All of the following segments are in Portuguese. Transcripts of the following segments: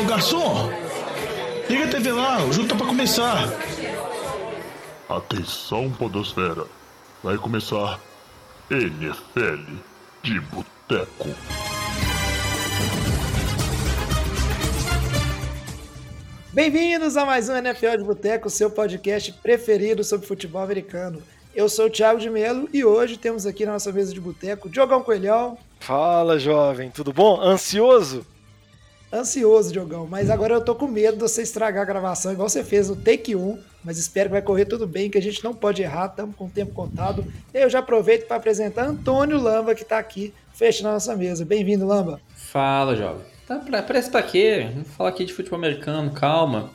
Ô garçom, liga a TV lá, o jogo tá pra começar. Atenção, Podosfera. Vai começar NFL de Boteco. Bem-vindos a mais um NFL de Boteco, seu podcast preferido sobre futebol americano. Eu sou o Thiago de Melo e hoje temos aqui na nossa mesa de boteco Diogão Coelhão. Fala, jovem, tudo bom? Ansioso? Ansioso, Diogão, mas agora eu tô com medo de você estragar a gravação, igual você fez no Take 1, mas espero que vai correr tudo bem, que a gente não pode errar, estamos com o tempo contado. Eu já aproveito para apresentar Antônio Lamba, que está aqui, fecha na nossa mesa. Bem-vindo, Lamba. Fala, jovem. Tá, pra, parece pra quê? Vamos falar aqui de futebol americano, calma.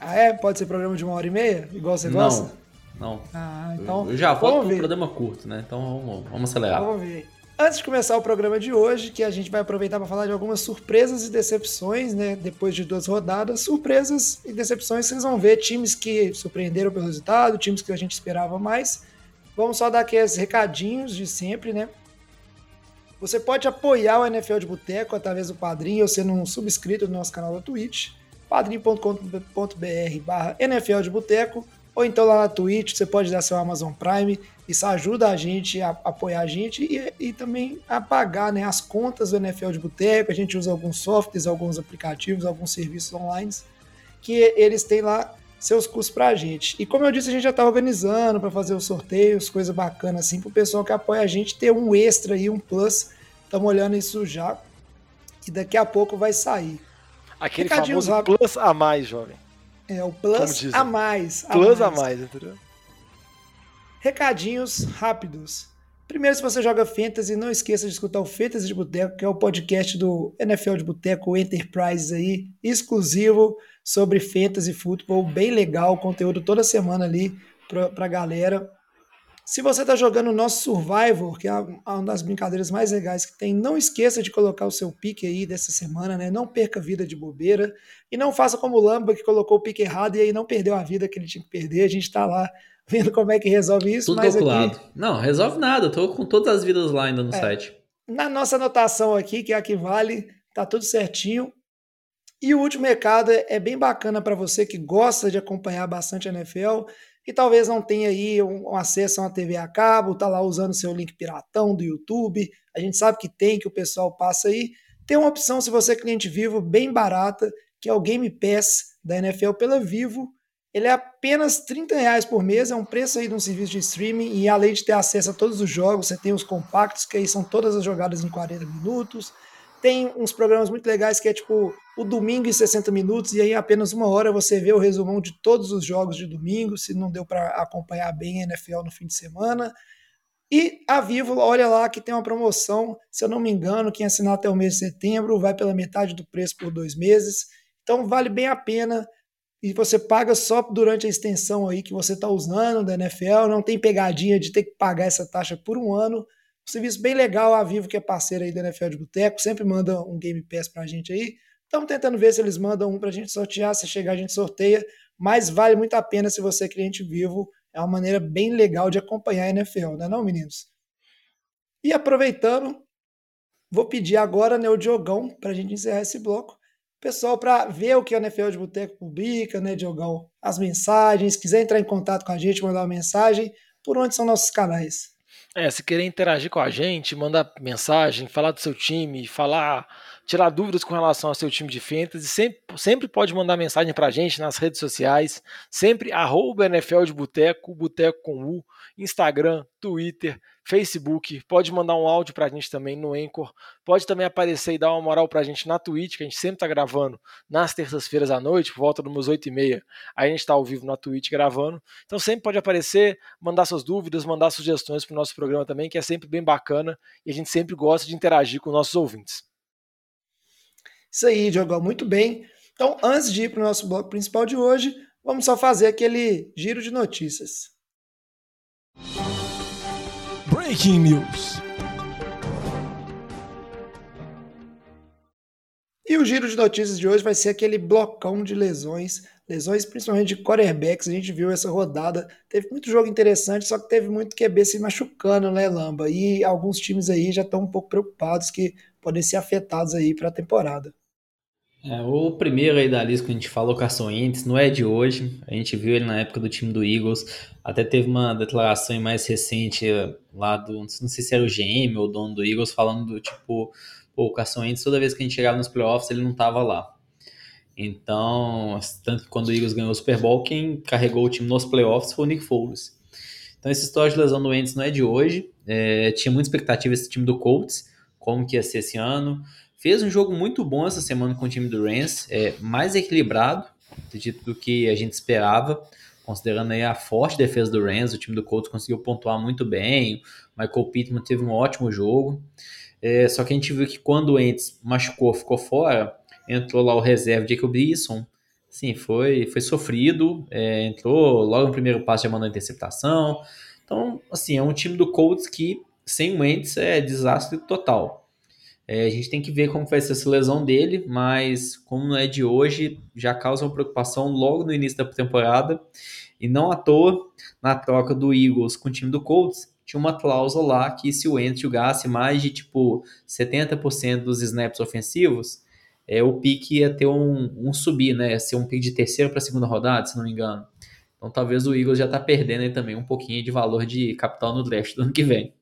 Ah, é? Pode ser programa de uma hora e meia? Igual você não, gosta? Não. Ah, então. Eu já volto pro programa curto, né? Então vamos, vamos acelerar. Vamos ver. Antes de começar o programa de hoje, que a gente vai aproveitar para falar de algumas surpresas e decepções, né? Depois de duas rodadas, surpresas e decepções, vocês vão ver times que surpreenderam pelo resultado, times que a gente esperava mais. Vamos só dar aqueles recadinhos de sempre, né? Você pode apoiar o NFL de Boteco através do Padrim ou sendo um subscrito do nosso canal da Twitch, padrim.com.br barra NFL de Boteco, ou então lá na Twitch você pode dar seu Amazon Prime, isso ajuda a gente a apoiar a gente e, e também a pagar né, as contas do NFL de Boteco, a gente usa alguns softwares, alguns aplicativos, alguns serviços online, que eles têm lá seus custos para a gente. E como eu disse, a gente já está organizando para fazer os sorteios, coisa bacana assim, para o pessoal que apoia a gente ter um extra e um plus. Estamos olhando isso já e daqui a pouco vai sair. Aquele famoso rápido. plus a mais, jovem. É, o plus a mais. A plus mais. a mais, entendeu? Recadinhos rápidos. Primeiro, se você joga Fantasy, não esqueça de escutar o Fantasy de Boteco, que é o podcast do NFL de Boteco Enterprise aí, exclusivo sobre Fantasy Futebol, bem legal, conteúdo toda semana ali pra, pra galera. Se você está jogando o nosso Survivor, que é uma das brincadeiras mais legais que tem, não esqueça de colocar o seu pique aí dessa semana, né? Não perca vida de bobeira. E não faça como o Lamba, que colocou o pique errado e aí não perdeu a vida que ele tinha que perder. A gente está lá vendo como é que resolve isso. Tudo calculado. Aqui... Não, resolve nada. Tô com todas as vidas lá ainda no é, site. Na nossa anotação aqui, que é a que vale, tá tudo certinho. E o último recado é bem bacana para você que gosta de acompanhar bastante a NFL e talvez não tenha aí um, um acesso a uma TV a cabo, tá lá usando seu link piratão do YouTube. A gente sabe que tem, que o pessoal passa aí. Tem uma opção, se você é cliente vivo, bem barata, que é o Game Pass da NFL pela Vivo ele é apenas 30 reais por mês, é um preço aí de um serviço de streaming, e além de ter acesso a todos os jogos, você tem os compactos, que aí são todas as jogadas em 40 minutos. Tem uns programas muito legais que é tipo o domingo em 60 minutos, e aí em apenas uma hora você vê o resumão de todos os jogos de domingo, se não deu para acompanhar bem a NFL no fim de semana. E a Vivo, olha lá que tem uma promoção, se eu não me engano, quem assinar até o mês de setembro vai pela metade do preço por dois meses. Então vale bem a pena e você paga só durante a extensão aí que você está usando da NFL, não tem pegadinha de ter que pagar essa taxa por um ano. Um serviço bem legal, a Vivo, que é parceira aí da NFL de Boteco, sempre manda um Game Pass para a gente aí. Estamos tentando ver se eles mandam um para a gente sortear, se chegar a gente sorteia, mas vale muito a pena se você é cliente vivo, é uma maneira bem legal de acompanhar a NFL, não é não, meninos? E aproveitando, vou pedir agora né, o Diogão para a gente encerrar esse bloco pessoal para ver o que a NFL de Boteco publica, né, Diogão? As mensagens, quiser entrar em contato com a gente, mandar uma mensagem, por onde são nossos canais? É, se querer interagir com a gente, mandar mensagem, falar do seu time, falar, tirar dúvidas com relação ao seu time de fantasy, sempre, sempre pode mandar mensagem pra gente nas redes sociais, sempre arroba NFL de Boteco, Boteco com U, Instagram, Twitter, Facebook, pode mandar um áudio pra gente também no Anchor, pode também aparecer e dar uma moral pra gente na Twitch, que a gente sempre tá gravando nas terças-feiras à noite, por volta dos meus 8 e meia, a gente tá ao vivo na Twitch gravando, então sempre pode aparecer, mandar suas dúvidas, mandar sugestões pro nosso programa também, que é sempre bem bacana e a gente sempre gosta de interagir com nossos ouvintes. Isso aí, Diogão, muito bem. Então, antes de ir para o nosso bloco principal de hoje, vamos só fazer aquele giro de notícias. Breaking News. E o giro de notícias de hoje vai ser aquele blocão de lesões, lesões principalmente de quarterbacks. A gente viu essa rodada, teve muito jogo interessante, só que teve muito QB se machucando, né, Lamba? E alguns times aí já estão um pouco preocupados que podem ser afetados aí para a temporada. É, o primeiro aí da lista que a gente falou, Carson Wentz, não é de hoje. A gente viu ele na época do time do Eagles. Até teve uma declaração mais recente lá do, não sei se era o GM ou o dono do Eagles, falando do tipo, pô, o Carson Wentz, toda vez que a gente chegava nos playoffs, ele não tava lá. Então, tanto que quando o Eagles ganhou o Super Bowl, quem carregou o time nos playoffs foi o Nick Foles. Então, essa história de lesão do Wentz não é de hoje. É, tinha muita expectativa esse time do Colts, como que ia ser esse ano. Fez um jogo muito bom essa semana com o time do Rams, é, mais equilibrado, acredito, do que a gente esperava, considerando aí a forte defesa do Rams, o time do Colts conseguiu pontuar muito bem, o Michael Pittman teve um ótimo jogo, é, só que a gente viu que quando o Ents machucou, ficou fora, entrou lá o reserva Jacob Eason, sim, foi, foi sofrido, é, entrou logo no primeiro passo já mandou interceptação, então, assim, é um time do Colts que sem o Wentz é desastre total. É, a gente tem que ver como vai ser essa lesão dele, mas como não é de hoje, já causa uma preocupação logo no início da temporada. E não à toa, na troca do Eagles com o time do Colts, tinha uma cláusula lá que se o Wentz jogasse mais de tipo 70% dos snaps ofensivos, é, o pique ia ter um, um subir, né? Ia ser um pique de terceira para segunda rodada, se não me engano. Então talvez o Eagles já está perdendo aí também um pouquinho de valor de capital no draft do ano que vem.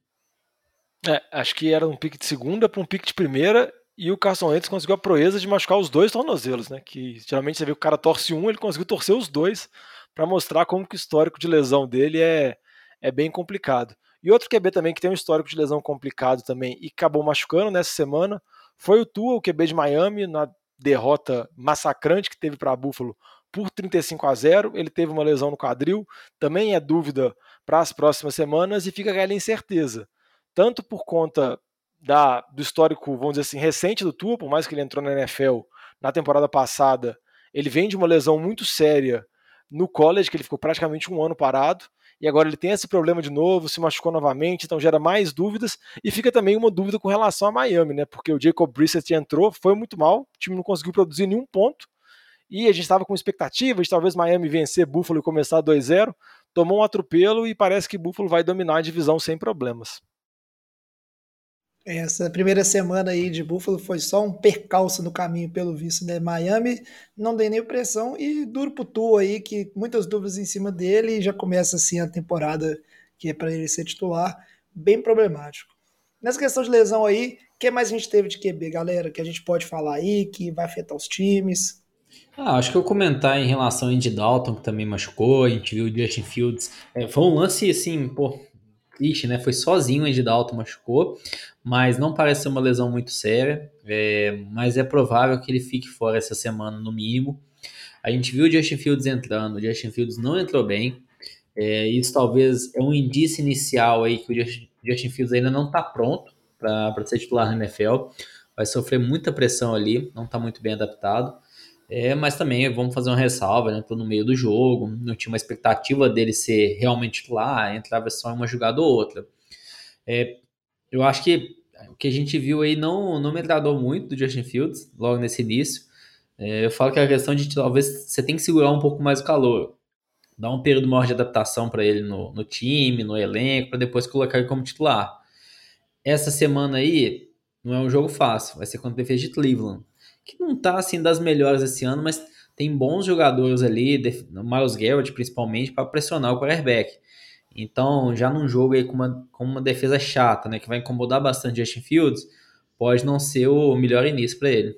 É, acho que era um pique de segunda para um pique de primeira e o Carson Wentz conseguiu a proeza de machucar os dois tornozelos, né? Que geralmente você vê que o cara torce um, ele conseguiu torcer os dois para mostrar como que o histórico de lesão dele é, é bem complicado. E outro QB também que tem um histórico de lesão complicado também e acabou machucando nessa semana foi o Tua, o QB de Miami, na derrota massacrante que teve para Buffalo por 35 a 0. Ele teve uma lesão no quadril, também é dúvida para as próximas semanas e fica aquela incerteza tanto por conta da, do histórico, vamos dizer assim, recente do Tua, por mais que ele entrou na NFL na temporada passada, ele vem de uma lesão muito séria no college, que ele ficou praticamente um ano parado, e agora ele tem esse problema de novo, se machucou novamente, então gera mais dúvidas, e fica também uma dúvida com relação a Miami, né? Porque o Jacob Brissett entrou, foi muito mal, o time não conseguiu produzir nenhum ponto, e a gente estava com expectativas de talvez Miami vencer Buffalo e começar 2-0, tomou um atropelo e parece que Buffalo vai dominar a divisão sem problemas. Essa primeira semana aí de Buffalo foi só um percalço no caminho, pelo visto, né? Miami não deu nem pressão e duro pro Tu aí, que muitas dúvidas em cima dele e já começa assim a temporada que é para ele ser titular, bem problemático. Nessa questão de lesão aí, o que mais a gente teve de QB, galera, que a gente pode falar aí, que vai afetar os times? Ah, acho que eu comentar em relação ao Andy Dalton, que também machucou, a gente viu o Justin Fields. É, foi um lance, assim, pô, triste, né? Foi sozinho o Dalton machucou, mas não parece ser uma lesão muito séria, é, mas é provável que ele fique fora essa semana no mínimo. A gente viu o Justin Fields entrando, o Justin Fields não entrou bem, é, isso talvez é um indício inicial aí que o Justin Fields ainda não está pronto para ser titular na NFL, vai sofrer muita pressão ali, não está muito bem adaptado. É, mas também vamos fazer uma ressalva, né? Tô no meio do jogo, não tinha uma expectativa dele ser realmente titular, entrava só em uma jogada ou outra. É, eu acho que o que a gente viu aí não, não me agradou muito do Justin Fields, logo nesse início. É, eu falo que é a questão de talvez você tem que segurar um pouco mais o calor. Dar um período maior de adaptação para ele no, no time, no elenco, para depois colocar ele como titular. Essa semana aí não é um jogo fácil, vai ser contra a defesa de Cleveland, que não tá assim das melhores esse ano, mas tem bons jogadores ali, Miles Garrett principalmente, para pressionar o quarterback. Então, já num jogo aí com uma, com uma defesa chata, né, que vai incomodar bastante Justin Fields, pode não ser o melhor início para ele.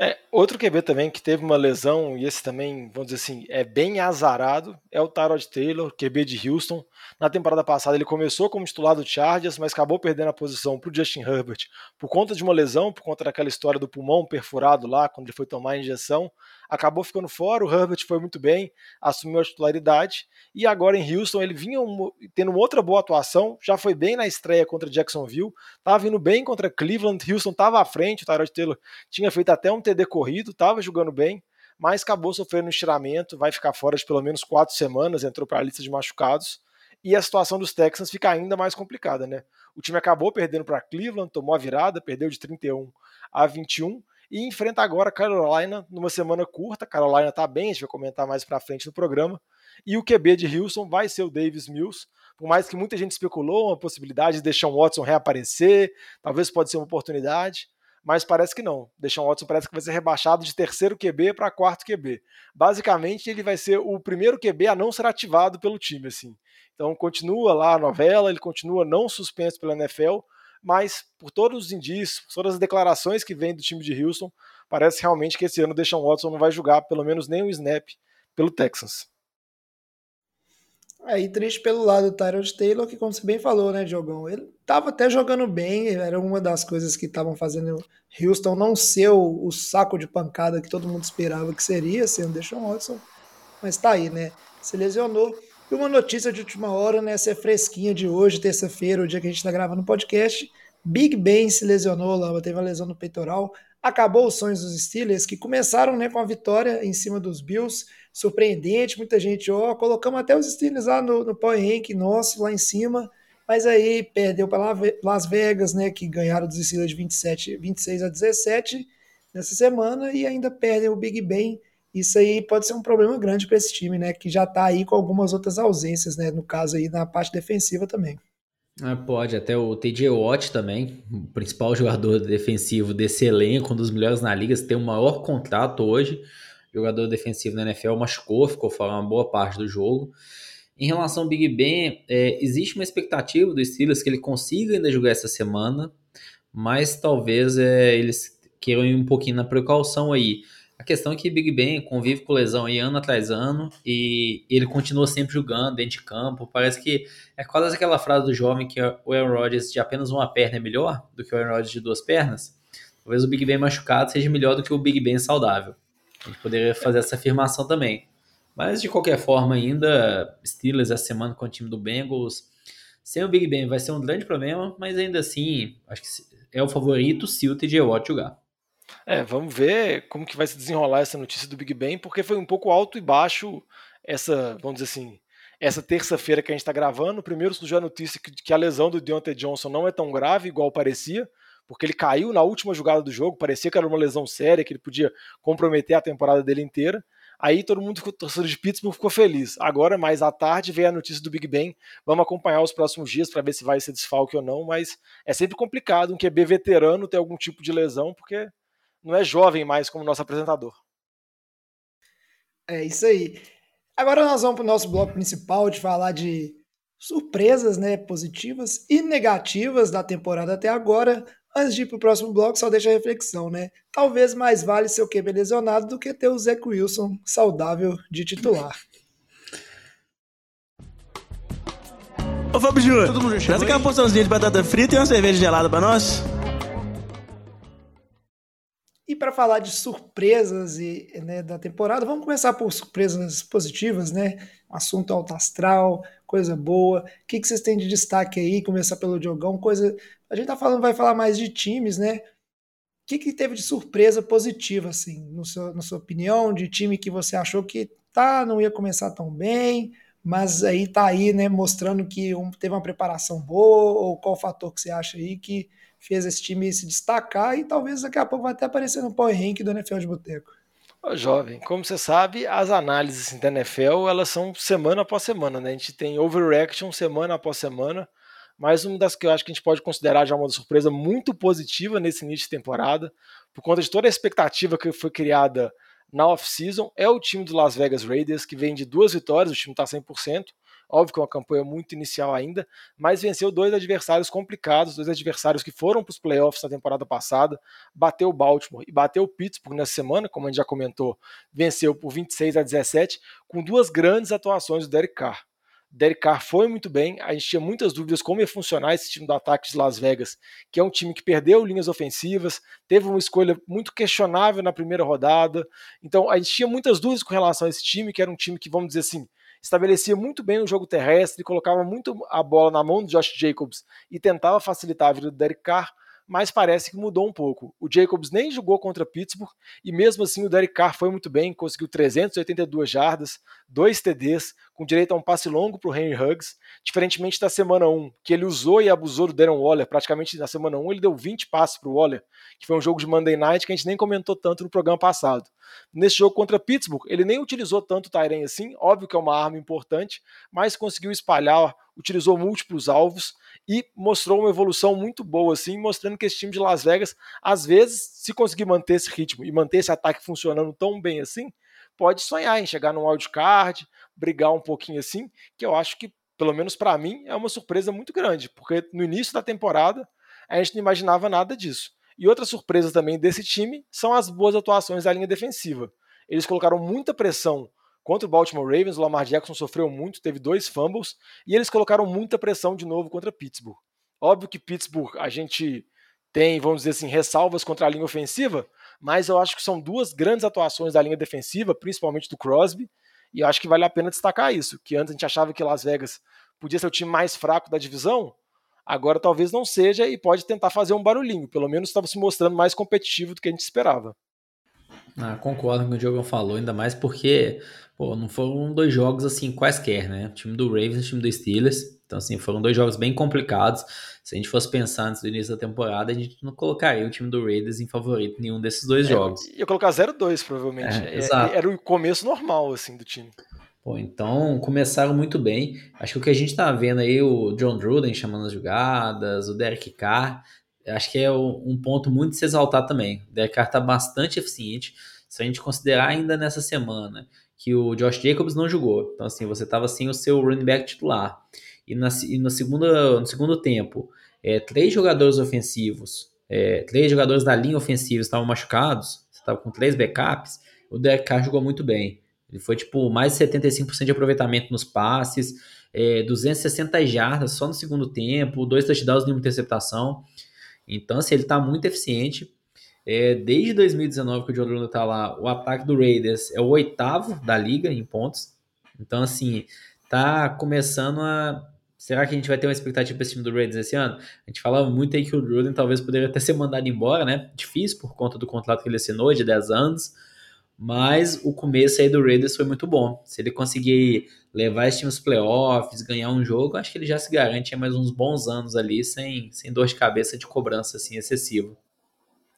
É, outro QB também que teve uma lesão, e esse também, vamos dizer assim, é bem azarado, é o Tyrod Taylor, QB de Houston. Na temporada passada ele começou como titular do Chargers, mas acabou perdendo a posição para o Justin Herbert por conta de uma lesão, por conta daquela história do pulmão perfurado lá, quando ele foi tomar a injeção acabou ficando fora. O Herbert foi muito bem, assumiu a titularidade e agora em Houston ele vinha um, tendo uma outra boa atuação. Já foi bem na estreia contra Jacksonville, estava vindo bem contra Cleveland. Houston estava à frente, o Tyrod Taylor tinha feito até um TD estava jogando bem, mas acabou sofrendo um estiramento. Vai ficar fora de pelo menos quatro semanas, entrou para a lista de machucados. E a situação dos Texans fica ainda mais complicada, né? O time acabou perdendo para Cleveland, tomou a virada, perdeu de 31 a 21 e enfrenta agora Carolina numa semana curta. Carolina tá bem, a gente vai comentar mais para frente no programa. E o QB de Houston vai ser o Davis Mills. Por mais que muita gente especulou uma possibilidade de deixar o Watson reaparecer, talvez pode ser uma oportunidade, mas parece que não. Deshaun Watson parece que vai ser rebaixado de terceiro QB para quarto QB. Basicamente, ele vai ser o primeiro QB a não ser ativado pelo time, assim. Então, continua lá a novela, ele continua não suspenso pela NFL, mas por todos os indícios, por todas as declarações que vêm do time de Houston, parece realmente que esse ano o Deshaun Watson não vai jogar pelo menos nem um snap pelo Texans. É, e triste pelo lado do Tyrod Taylor, que como você bem falou, né, Diogão? Ele tava até jogando bem, era uma das coisas que estavam fazendo Houston não ser o, o, saco de pancada que todo mundo esperava que seria, sendo Deshaun Watson, mas tá aí, né? Se lesionou. E uma notícia de última hora, né, essa é fresquinha de hoje, terça-feira, o dia que a gente tá gravando o podcast, Big Ben se lesionou lá, teve uma lesão no peitoral, acabou os sonhos dos Steelers, que começaram né, com a vitória em cima dos Bills, surpreendente, muita gente, ó, colocamos até os Steelers lá no, no Power Rank nosso, lá em cima, mas aí perdeu para Las Vegas, né, que ganharam dos Steelers de 27, 26 a 17 nessa semana, e ainda perdem o Big Ben, isso aí pode ser um problema grande para esse time, né, que já está aí com algumas outras ausências, né, no caso aí na parte defensiva também. Ah, pode, até o TJ Watt também, o principal jogador defensivo desse elenco, um dos melhores na liga, tem o maior contrato hoje. Jogador defensivo na NFL machucou, ficou fora uma boa parte do jogo. Em relação ao Big Ben, é, existe uma expectativa do Steelers que ele consiga ainda jogar essa semana, mas talvez é, eles queiram ir um pouquinho na precaução aí. A questão é que Big Ben convive com lesão aí ano atrás ano e ele continua sempre jogando dentro de campo. Parece que é quase aquela frase do jovem que o Aaron Rodgers de apenas uma perna é melhor do que o Aaron Rodgers de duas pernas. Talvez o Big Ben machucado seja melhor do que o Big Ben saudável. A gente poderia fazer essa afirmação também. Mas de qualquer forma, ainda Steelers essa semana com o time do Bengals. Sem o Big Ben vai ser um grande problema, mas ainda assim, acho que é o favorito se o TJ Watt jogar. É, vamos ver como que vai se desenrolar essa notícia do Big Ben, porque foi um pouco alto e baixo essa, vamos dizer assim, essa terça-feira que a gente está gravando. Primeiro surgiu a notícia que, que, a lesão do Deontay Johnson não é tão grave, igual parecia, porque ele caiu na última jogada do jogo, parecia que era uma lesão séria, que ele podia comprometer a temporada dele inteira. Aí todo mundo, torcedor de Pittsburgh, ficou feliz. Agora, mais à tarde, veio a notícia do Big Ben. Vamos acompanhar os próximos dias para ver se vai ser desfalque ou não, mas é sempre complicado um QB veterano ter algum tipo de lesão, porque não é jovem mais como nosso apresentador. É isso aí. Agora nós vamos para o nosso bloco principal de falar de surpresas né, positivas e negativas da temporada até agora. Antes de ir para o próximo bloco, só deixa a reflexão, né? Talvez mais vale ser o QB lesionado do que ter o Zach Wilson saudável de titular. Ô Fábio Júnior, traz aquela porçãozinha de batata frita e uma cerveja gelada para nós. E para falar de surpresas e, né, da temporada, vamos começar por surpresas positivas, né? Assunto alto astral, coisa boa. O que, que vocês têm de destaque aí? Começar pelo Diogão, coisa. A gente tá falando, vai falar mais de times, né? O que, que teve de surpresa positiva, assim, no seu, na sua opinião, de time que você achou que tá, não ia começar tão bem, mas aí tá aí, né, mostrando que um, teve uma preparação boa, ou qual fator que você acha aí que fez esse time se destacar e talvez daqui a pouco vai até aparecer no Power Rank do NFL de Boteco. Ô, jovem, como você sabe, as análises da NFL elas são semana após semana, né? A gente tem overreaction semana após semana, mas uma das que eu acho que a gente pode considerar já uma surpresa muito positiva nesse início de temporada, por conta de toda a expectativa que foi criada na off-season, é o time do Las Vegas Raiders, que vem de duas vitórias, o time está 100%, Óbvio que é uma campanha muito inicial ainda, mas venceu dois adversários complicados, dois adversários que foram para os playoffs na temporada passada. Bateu o Baltimore e bateu o Pittsburgh nessa semana, como a gente já comentou, venceu por 26 a 17, com duas grandes atuações do Derek Carr. Derek Carr foi muito bem. A gente tinha muitas dúvidas como ia funcionar esse time do ataque de Las Vegas, que é um time que perdeu linhas ofensivas, teve uma escolha muito questionável na primeira rodada. Então a gente tinha muitas dúvidas com relação a esse time, que era um time que, vamos dizer assim, estabelecia muito bem o jogo terrestre, colocava muito a bola na mão do Josh Jacobs e tentava facilitar a vida do Derek Carr, mas parece que mudou um pouco. O Jacobs nem jogou contra Pittsburgh e mesmo assim o Derek Carr foi muito bem, conseguiu 382 jardas, dois TDs, com direito a um passe longo para o Henry Huggs, diferentemente da semana 1, que ele usou e abusou do Darren Waller, praticamente na semana 1 ele deu 20 passes para o Waller, que foi um jogo de Monday Night que a gente nem comentou tanto no programa passado. Nesse jogo contra Pittsburgh, ele nem utilizou tanto o Tyren assim, óbvio que é uma arma importante, mas conseguiu espalhar, utilizou múltiplos alvos e mostrou uma evolução muito boa, assim, mostrando que esse time de Las Vegas, às vezes, se conseguir manter esse ritmo e manter esse ataque funcionando tão bem assim, pode sonhar em chegar num wildcard, brigar um pouquinho assim, que eu acho que, pelo menos para mim, é uma surpresa muito grande, porque no início da temporada a gente não imaginava nada disso. E outra surpresa também desse time são as boas atuações da linha defensiva. Eles colocaram muita pressão contra o Baltimore Ravens, o Lamar Jackson sofreu muito, teve dois fumbles, e eles colocaram muita pressão de novo contra Pittsburgh. Óbvio que Pittsburgh a gente tem, vamos dizer assim, ressalvas contra a linha ofensiva, mas eu acho que são duas grandes atuações da linha defensiva, principalmente do Crosby, e eu acho que vale a pena destacar isso, que antes a gente achava que Las Vegas podia ser o time mais fraco da divisão, agora talvez não seja e pode tentar fazer um barulhinho, pelo menos estava se mostrando mais competitivo do que a gente esperava. Ah, concordo com o que o Diogo falou, ainda mais porque pô, não foram dois jogos assim quaisquer, né? O time do Ravens e o time do Steelers. Então, assim, foram dois jogos bem complicados. Se a gente fosse pensar antes do início da temporada, a gente não colocaria o time do Raiders em favorito em nenhum desses dois é, jogos. Ia colocar 0-2, provavelmente. É, é, era o começo normal, assim, do time. Pô, então começaram muito bem. Acho que o que a gente tá vendo aí, o John Druden chamando as jogadas, o Derek Carr, acho que é um ponto muito de se exaltar também. O Derek Carr tá bastante eficiente. Se a gente considerar ainda nessa semana que o Josh Jacobs não jogou. Então, assim, você estava sem o seu running back titular. E, na, e no, segundo, no segundo tempo, é, três jogadores ofensivos, é, três jogadores da linha ofensiva estavam machucados, você estava com três backups, o Carr jogou muito bem. Ele foi, tipo, mais de 75% de aproveitamento nos passes, é, 260 jardas só no segundo tempo, dois touchdowns e uma interceptação. Então, assim, ele está muito eficiente. É, desde 2019 que o John Gruden tá lá, o ataque do Raiders é o oitavo da liga em pontos. Então, assim, tá começando a. Será que a gente vai ter uma expectativa para esse time do Raiders esse ano? A gente falava muito aí que o Gruden talvez poderia até ser mandado embora, né? Difícil por conta do contrato que ele assinou de 10 anos. Mas o começo aí do Raiders foi muito bom. Se ele conseguir levar esse time aos playoffs, ganhar um jogo, acho que ele já se garante mais uns bons anos ali, sem, sem dor de cabeça de cobrança assim excessiva.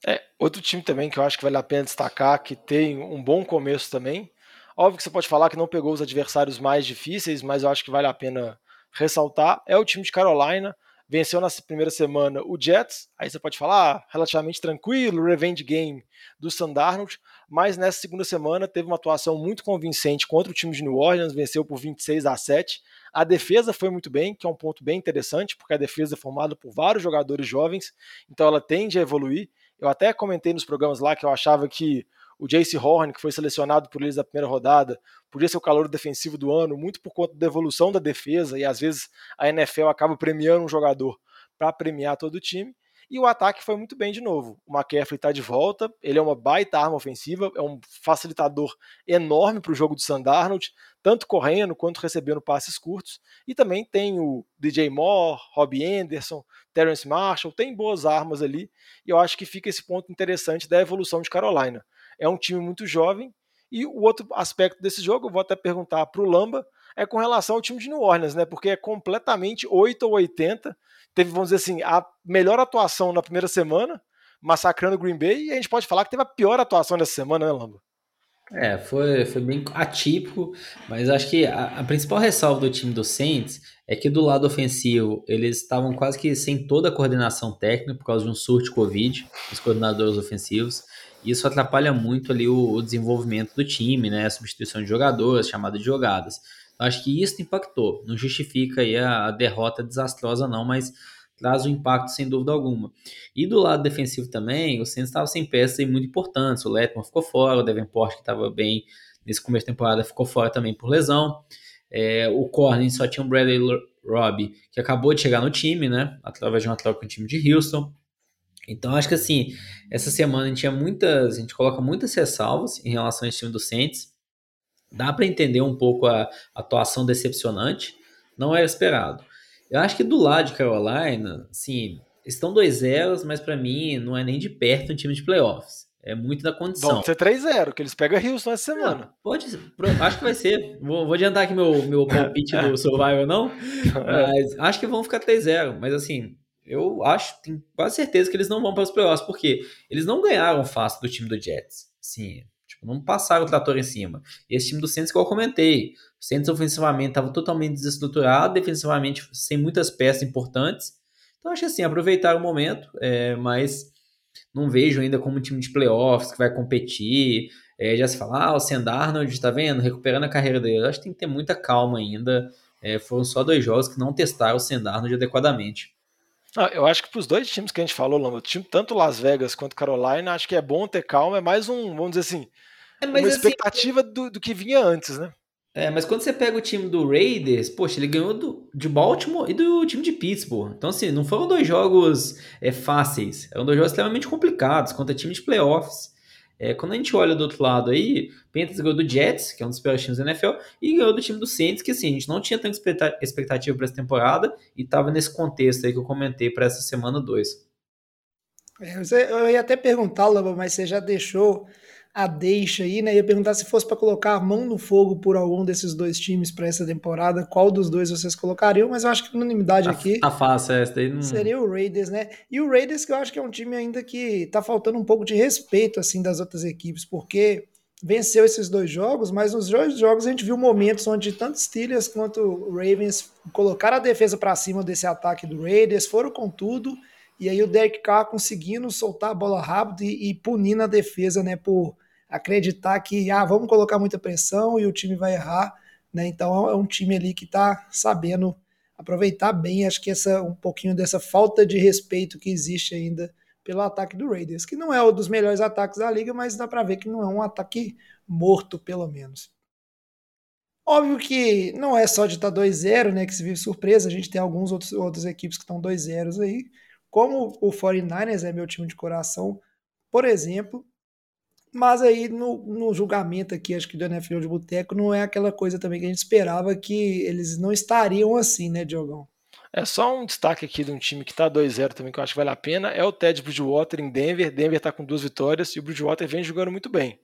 É, outro time também que eu acho que vale a pena destacar, que tem um bom começo também. Óbvio que você pode falar que não pegou os adversários mais difíceis, mas eu acho que vale a pena ressaltar. É o time de Carolina. Venceu na primeira semana o Jets. Aí você pode falar, ah, relativamente tranquilo, revenge game do Sandarnold. Mas nessa segunda semana teve uma atuação muito convincente contra o time de New Orleans, venceu por 26 a 7. A defesa foi muito bem, que é um ponto bem interessante, porque a defesa é formada por vários jogadores jovens, então ela tende a evoluir. Eu até comentei nos programas lá que eu achava que o Jace Horn, que foi selecionado por eles na primeira rodada, podia ser o calor defensivo do ano, muito por conta da evolução da defesa, e às vezes a NFL acaba premiando um jogador para premiar todo o time. E o ataque foi muito bem de novo. O McCaffrey está de volta, ele é uma baita arma ofensiva, é um facilitador enorme para o jogo do Sandarnold, tanto correndo quanto recebendo passes curtos. E também tem o DJ Moore, Robbie Anderson, Terence Marshall, tem boas armas ali. E eu acho que fica esse ponto interessante da evolução de Carolina. É um time muito jovem. E o outro aspecto desse jogo, eu vou até perguntar para o Lamba, é com relação ao time de New Orleans, né? Porque é completamente 8 ou 80 teve, vamos dizer assim, a melhor atuação na primeira semana, massacrando o Green Bay, e a gente pode falar que teve a pior atuação dessa semana, né, Lambo? É, foi, foi bem atípico, mas acho que a, a, principal ressalva do time do Saints é que do lado ofensivo eles estavam quase que sem toda a coordenação técnica por causa de um surto de Covid, os coordenadores ofensivos. Isso atrapalha muito ali o, o desenvolvimento do time, né? A substituição de jogadores, chamada de jogadas. Acho que isso impactou. Não justifica aí a, a derrota desastrosa, não, mas traz um impacto sem dúvida alguma. E do lado defensivo também, o Saints estava sem peças muito importantes. O Letman ficou fora, o Davenport, que estava bem nesse começo de temporada, ficou fora também por lesão. É, o Corning só tinha o Bradley Robbie, que acabou de chegar no time, né? Através de uma troca com o time de Houston. Então, acho que assim, essa semana a gente tinha muitas, a gente coloca muitas ressalvas em relação ao time do Saints. Dá para entender um pouco a, atuação decepcionante, não era esperado. Eu acho que do lado de Carolina, sim, estão dois zeros, mas para mim não é nem de perto um time de playoffs. É muito da condição. Vamos ser 3-0, que eles pegam Houston essa semana. Não, pode ser, acho que vai ser. Vou, vou adiantar aqui meu, meu palpite do Survival, não. Mas acho que vão ficar 3-0. Mas assim, eu acho, tenho quase certeza que eles não vão para os playoffs, porque eles não ganharam fácil do time do Jets. Sim, Tipo, não passaram o trator em cima. E esse time do Saints, que eu comentei, o Saints ofensivamente estava totalmente desestruturado, defensivamente sem muitas peças importantes. Então acho assim, aproveitar o momento, é, mas não vejo ainda como um time de playoffs que vai competir. É, já se fala, ah, o Sand Arnold, tá vendo? Recuperando a carreira dele. Eu acho que tem que ter muita calma ainda. É, foram só dois jogos que não testaram o Sand Arnold adequadamente. Ah, eu acho que para os dois times que a gente falou, Lamba, time, tanto Las Vegas quanto Carolina, acho que é bom ter calma, é mais um, vamos dizer assim, é, uma assim, expectativa do, do que vinha antes, né? É, mas quando você pega o time do Raiders, poxa, ele ganhou do, de Baltimore e do time de Pittsburgh. Então, assim, não foram dois jogos é, fáceis, eram dois jogos extremamente complicados contra time de playoffs. É, quando a gente olha do outro lado aí, Panthers ganhou do Jets, que é um dos piores times da NFL, e ganhou do time do Saints, que assim, a gente não tinha tanta expectativa para essa temporada e estava nesse contexto aí que eu comentei para essa semana 2. É, eu ia até perguntar, Lamba, mas você já deixou a deixa aí, né? Ia perguntar se fosse para colocar a mão no fogo por algum desses dois times para essa temporada, qual dos dois vocês colocariam, mas eu acho que a unanimidade tá, aqui. Tá fácil essa daí. Não... Seria o Raiders, né? E o Raiders que eu acho que é um time ainda que tá faltando um pouco de respeito assim das outras equipes, porque venceu esses dois jogos, mas nos dois jogos a gente viu momentos onde tanto Steelers quanto Ravens colocaram a defesa para cima desse ataque do Raiders, foram com tudo, e aí o Derek Carr conseguindo soltar a bola rápido e, e punindo a defesa, né, por acreditar que ah, vamos colocar muita pressão e o time vai errar. Né? Então é um time ali que está sabendo aproveitar bem, acho que essa um pouquinho dessa falta de respeito que existe ainda pelo ataque do Raiders, que não é um dos melhores ataques da liga, mas dá para ver que não é um ataque morto, pelo menos. Óbvio que não é só de estar tá 2-0, né, que se vive surpresa, a gente tem alguns outros outras equipes que estão 2-0 aí, como o 49ers é meu time de coração, por exemplo, mas aí no, no, julgamento aqui, acho que do NFL de Boteco, não é aquela coisa também que a gente esperava que eles não estariam assim, né, Diogão? É só um destaque aqui de um time que está 2-0 também, que eu acho que vale a pena, é o Ted Bridgewater em Denver. Denver está com duas vitórias e o Bridgewater vem jogando muito bem.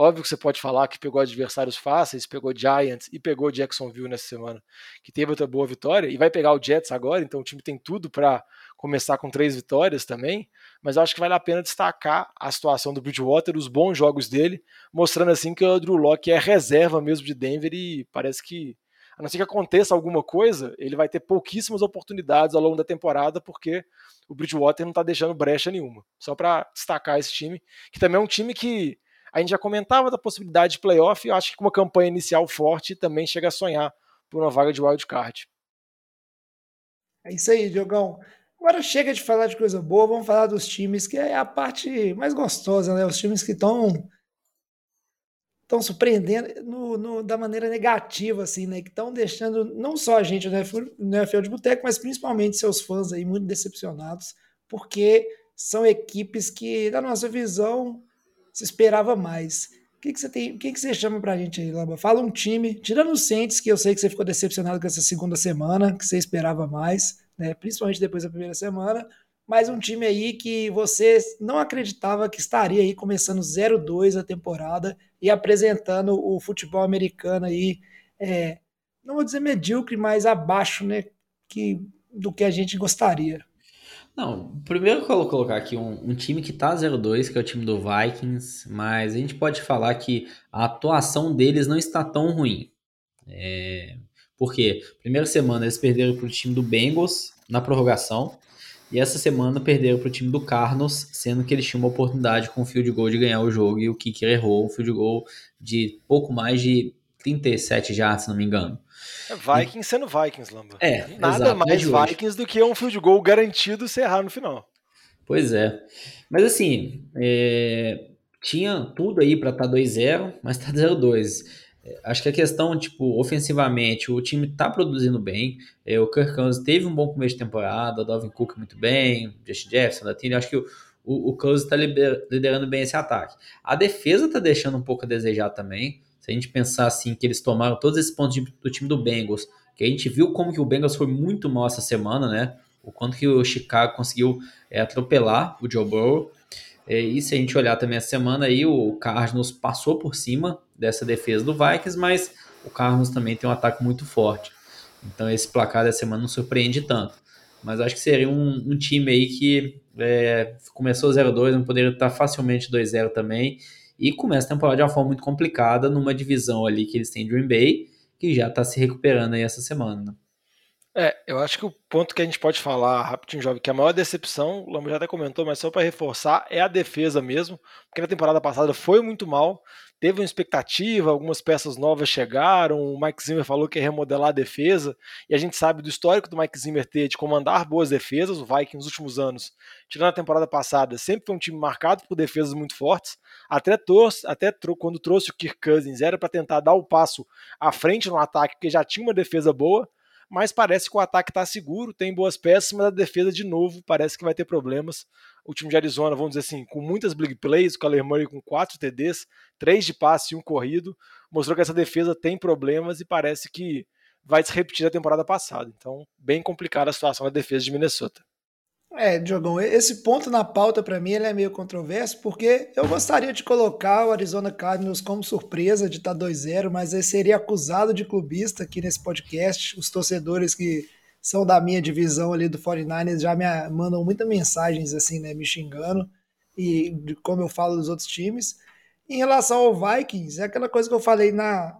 Óbvio que você pode falar que pegou adversários fáceis, pegou Giants e pegou Jacksonville nessa semana, que teve outra boa vitória, e vai pegar o Jets agora, então o time tem tudo para começar com três vitórias também, mas eu acho que vale a pena destacar a situação do Bridgewater, os bons jogos dele, mostrando assim que o Drew Locke é reserva mesmo de Denver e parece que, a não ser que aconteça alguma coisa, ele vai ter pouquíssimas oportunidades ao longo da temporada, porque o Bridgewater não está deixando brecha nenhuma. Só para destacar esse time, que também é um time que a gente já comentava da possibilidade de playoff, e eu acho que com uma campanha inicial forte também chega a sonhar por uma vaga de wild card. É isso aí, Diogão. Agora chega de falar de coisa boa, vamos falar dos times, que é a parte mais gostosa, né? Os times que estão estão surpreendendo no, no, da maneira negativa, assim, né? Que estão deixando não só a gente no NFL de Boteco, mas principalmente seus fãs aí muito decepcionados, porque são equipes que, da nossa visão, se esperava mais. O que, que você tem? O que, que você chama pra gente aí, Lamba? Fala um time, tirando o Saints, que eu sei que você ficou decepcionado com essa segunda semana, que você esperava mais né? principalmente depois da primeira semana, mas um time aí que você não acreditava que estaria aí começando 0-2 a temporada e apresentando o futebol americano aí, é, não vou dizer medíocre, mas abaixo né, que, do que a gente gostaria. Não, primeiro eu vou colocar aqui um, um time que tá 0-2, que é o time do Vikings, mas a gente pode falar que a atuação deles não está tão ruim. É, porque primeira semana eles perderam para o time do Bengals na prorrogação. E essa semana perderam para o time do Carlos, sendo que eles tinham uma oportunidade com o field goal de ganhar o jogo e o kicker errou um field goal de pouco mais de 37 jardas, se não me engano. É Vikings e... sendo Vikings, Lamba. É, Nada exato, mais Vikings do que um field goal garantido se errar no final. Pois é. Mas assim, é... tinha tudo aí para estar tá 2-0, mas tá 0-2. Acho que a questão, tipo, ofensivamente, o time tá produzindo bem. É, o Kirk Cousins teve um bom começo de temporada, o Dalvin Cook muito bem, Justin Jefferson, da Tine. Acho que o, o, o Cousins está liderando bem esse ataque. A defesa tá deixando um pouco a desejar também. Se a gente pensar assim, que eles tomaram todos esses pontos do time do Bengals, que a gente viu como que o Bengals foi muito mal essa semana, né? O quanto que o Chicago conseguiu é, atropelar o Joe Burrow. É, e se a gente olhar também a semana aí, o Cardinals passou por cima dessa defesa do Vikings, mas o Cardinals também tem um ataque muito forte. Então esse placar da semana não surpreende tanto. Mas acho que seria um, um time aí que é, começou 0-2, não poderia estar facilmente 2-0 também. e começa a temporada de uma forma muito complicada numa divisão ali que eles têm Green Bay, que já está se recuperando aí essa semana. Né? É, eu acho que o ponto que a gente pode falar rapidinho, jovem, que a maior decepção, o Lambo já até comentou, mas só para reforçar, é a defesa mesmo, porque na temporada passada foi muito mal, teve uma expectativa, algumas peças novas chegaram, o Mike Zimmer falou que ia remodelar a defesa, e a gente sabe do histórico do Mike Zimmer ter de comandar boas defesas, o Vikings nos últimos anos, tirando a temporada passada, sempre foi um time marcado por defesas muito fortes, até, trouxe, até quando trouxe o Kirk Cousins, era para tentar dar o passo à frente no ataque, porque já tinha uma defesa boa, mas parece que o ataque está seguro, tem boas peças, mas a defesa, de novo, parece que vai ter problemas. O time de Arizona, vamos dizer assim, com muitas big plays, o Kyler Murray com quatro TDs, três de passe e um corrido, mostrou que essa defesa tem problemas e parece que vai se repetir a temporada passada. Então, bem complicada a situação da defesa de Minnesota. É, Diogão, esse ponto na pauta para mim ele é meio controverso, porque eu gostaria de colocar o Arizona Cardinals como surpresa de estar tá 2-0, mas aí seria acusado de clubista aqui nesse podcast. Os torcedores que são da minha divisão ali do 49ers já me mandam muitas mensagens assim, né, me xingando e de como eu falo dos outros times. Em relação ao Vikings, é aquela coisa que eu falei na,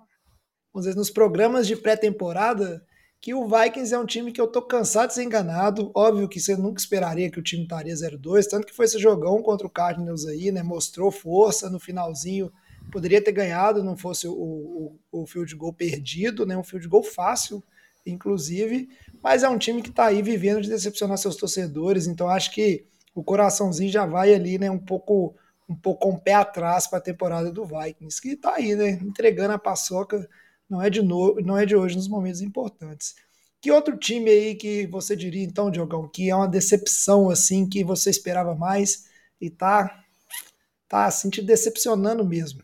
vamos dizer, nos programas de pré-temporada, que o Vikings é um time que eu tô cansado de ser enganado. Óbvio que você nunca esperaria que o time estaria 0-2, tanto que foi esse jogão contra o Cardinals aí, né? Mostrou força no finalzinho. Poderia ter ganhado, não fosse o, o, o field goal perdido, né? Um field goal fácil, inclusive. Mas é um time que tá aí vivendo de decepcionar seus torcedores. Então acho que o coraçãozinho já vai ali, né? Um pouco, um pouco com o pé atrás para a temporada do Vikings, que tá aí, né? Entregando a paçoca não é de novo, não é de hoje nos momentos importantes. Que outro time aí que você diria então, Diogão, que é uma decepção assim que você esperava mais e tá tá assim te decepcionando mesmo?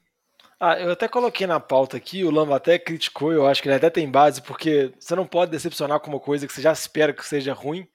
Ah, eu até coloquei na pauta aqui, o Lamba até criticou, eu acho que ele até tem base, porque você não pode decepcionar com uma coisa que você já espera que seja ruim,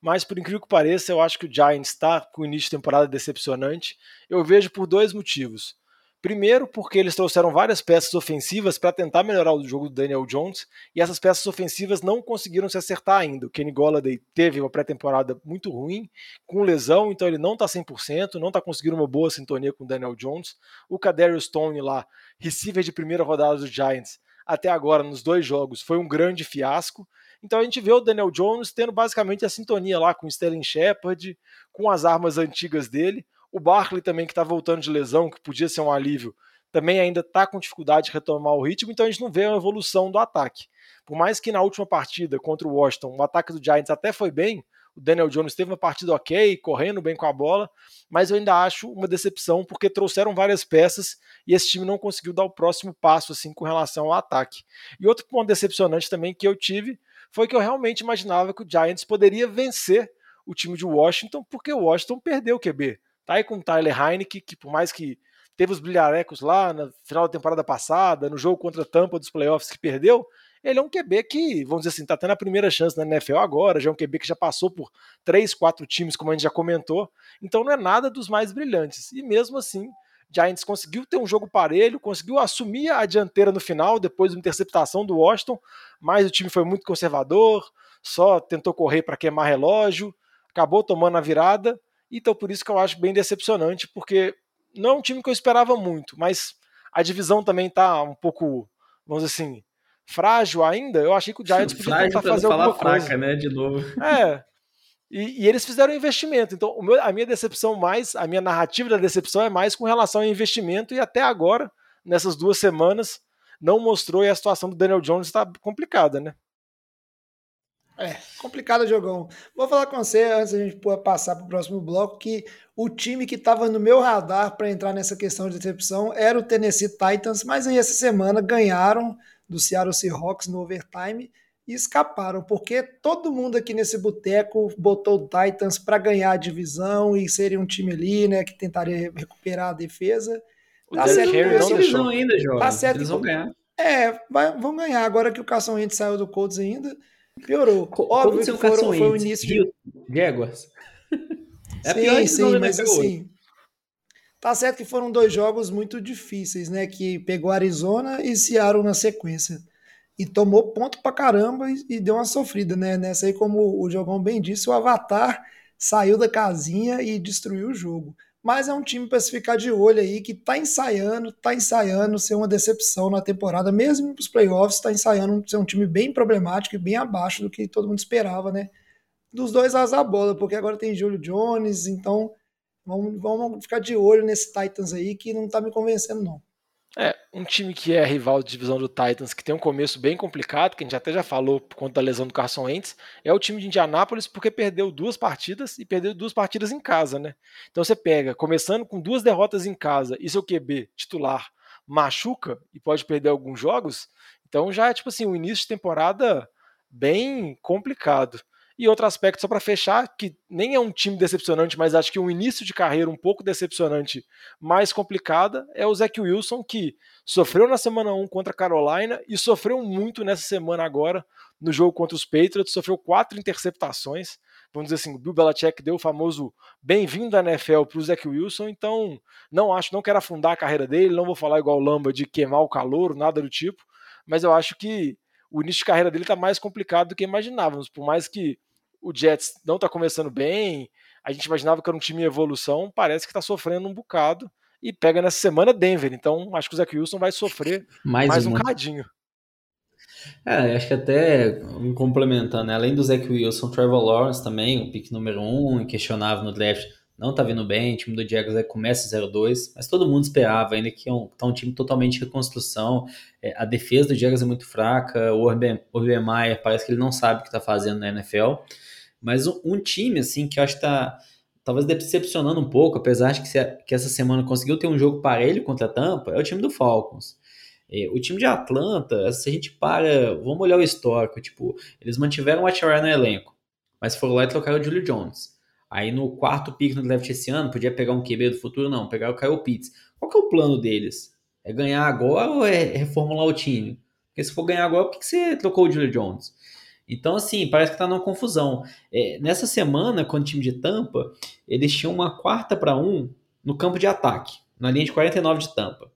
mas por incrível que pareça, eu acho que o Giants está com o início de temporada decepcionante. Eu vejo por dois motivos. Primeiro, porque eles trouxeram várias peças ofensivas para tentar melhorar o jogo do Daniel Jones, e essas peças ofensivas não conseguiram se acertar ainda. O Kenny Golladay teve uma pré-temporada muito ruim, com lesão, então ele não está 100%, não está conseguindo uma boa sintonia com o Daniel Jones. O Kadarius Stone lá, receiver de primeira rodada dos Giants, até agora nos dois jogos foi um grande fiasco. Então a gente vê o Daniel Jones tendo basicamente a sintonia lá com o Sterling Shepard, com as armas antigas dele. O Barkley também, que está voltando de lesão, que podia ser um alívio, também ainda está com dificuldade de retomar o ritmo, então a gente não vê uma evolução do ataque. Por mais que na última partida contra o Washington, o ataque do Giants até foi bem, o Daniel Jones teve uma partida ok, correndo bem com a bola, mas eu ainda acho uma decepção porque trouxeram várias peças e esse time não conseguiu dar o próximo passo assim com relação ao ataque. E outro ponto decepcionante também que eu tive foi que eu realmente imaginava que o Giants poderia vencer o time de Washington porque o Washington perdeu o QB. Tá aí com o Tyler Heineke, que por mais que teve os brilharecos lá no final da temporada passada, no jogo contra a Tampa dos playoffs que perdeu, ele é um QB que, vamos dizer assim, tá tendo a primeira chance na NFL agora, já é um QB que já passou por três, quatro times, como a gente já comentou, então não é nada dos mais brilhantes. E mesmo assim, Giants conseguiu ter um jogo parelho, conseguiu assumir a dianteira no final, depois de uma interceptação do Washington, mas o time foi muito conservador, só tentou correr para queimar relógio, acabou tomando a virada, então, por isso que eu acho bem decepcionante, porque não é um time que eu esperava muito, mas a divisão também tá um pouco, vamos dizer assim, frágil ainda. Eu achei que o Giants podia frágil tentar fazer alguma fraca, coisa. né, de novo. É. E, e eles fizeram investimento. Então, meu, a minha decepção mais, a minha narrativa da decepção é mais com relação ao investimento e até agora, nessas duas semanas, não mostrou e a situação do Daniel Jones está complicada, né? É, complicado jogão. Vou falar com você antes da gente passar para o próximo bloco que o time que estava no meu radar para entrar nessa questão de decepção era o Tennessee Titans, mas aí essa semana ganharam do Seattle Seahawks no overtime e escaparam, porque todo mundo aqui nesse boteco botou o Titans para ganhar a divisão e seria um time ali, né, que tentaria recuperar a defesa. Tá certo, não ainda, João. Tá certo Eles vão ganhar. É, vai, vão ganhar. Agora que o Carson Wentz saiu do Colts ainda, Piorou. Óbvio que foram, foi o início de... Jaguars. É sim, sim, mas assim... Tá certo que foram dois jogos muito difíceis, né? Que pegou Arizona e Seattle na sequência. E tomou ponto pra caramba e, e deu uma sofrida, né? Nessa aí, como o Jogão bem disse, o Avatar saiu da casinha e destruiu o jogo. Mas é um time para se ficar de olho aí, que está ensaiando, está ensaiando ser uma decepção na temporada, mesmo os playoffs, está ensaiando ser um time bem problemático e bem abaixo do que todo mundo esperava, né? Dos dois as a bola, porque agora tem Julio Jones, então vamos, vamos ficar de olho nesse Titans aí, que não está me convencendo, não. É, um time que é rival de divisão do Titans, que tem um começo bem complicado, que a gente até já falou por conta da lesão do Carson Wentz, é o time de Indianápolis porque perdeu duas partidas e perdeu duas partidas em casa, né? Então você pega, começando com duas derrotas em casa e seu QB titular machuca e pode perder alguns jogos, então já é tipo assim, um início de temporada bem complicado. E outro aspecto, só para fechar, que nem é um time decepcionante, mas acho que um início de carreira um pouco decepcionante, mais complicada, é o Zach Wilson, que sofreu na semana 1 contra a Carolina e sofreu muito nessa semana agora no jogo contra os Patriots, sofreu quatro interceptações. Vamos dizer assim, o Bill Belichick deu o famoso bem-vindo à NFL para o Zach Wilson, então não acho, não quero afundar a carreira dele, não vou falar igual o Lamba de queimar o calor, nada do tipo, mas eu acho que o início de carreira dele está mais complicado do que imaginávamos. Por mais que o Jets não está começando bem, a gente imaginava que era um time em evolução, parece que está sofrendo um bocado e pega nessa semana Denver. Então acho que o Zach Wilson vai sofrer mais, mais um cadinho. É, acho que até complementando, né? além do Zach Wilson, Trevor Lawrence também, o pick número um, inquestionável no draft, não tá vindo bem, o time do Jaguars é, começa 0-2, mas todo mundo esperava ainda que é um, tá um time totalmente de reconstrução, é, a defesa do Jaguars é muito fraca, o Urban, Meyer parece que ele não sabe o que tá fazendo na NFL, mas um, um time assim que eu acho que tá talvez decepcionando um pouco, apesar de que, se, que essa semana conseguiu ter um jogo parelho contra a Tampa, é o time do Falcons. É, o time de Atlanta, se a gente para, vamos olhar o histórico, tipo, eles mantiveram o Atchar no elenco, mas foram lá e trocaram o Julio Jones. Aí no quarto pick no draft esse ano, podia pegar um QB do futuro? Não, pegar o Kyle Pitts. Qual que é o plano deles? É ganhar agora ou é reformular o time? Porque se for ganhar agora, por que você trocou o Julio Jones? Então, assim, parece que tá numa confusão. É, nessa semana, com o time de Tampa, eles tinham uma quarta para um no campo de ataque, na linha de 49 de Tampa.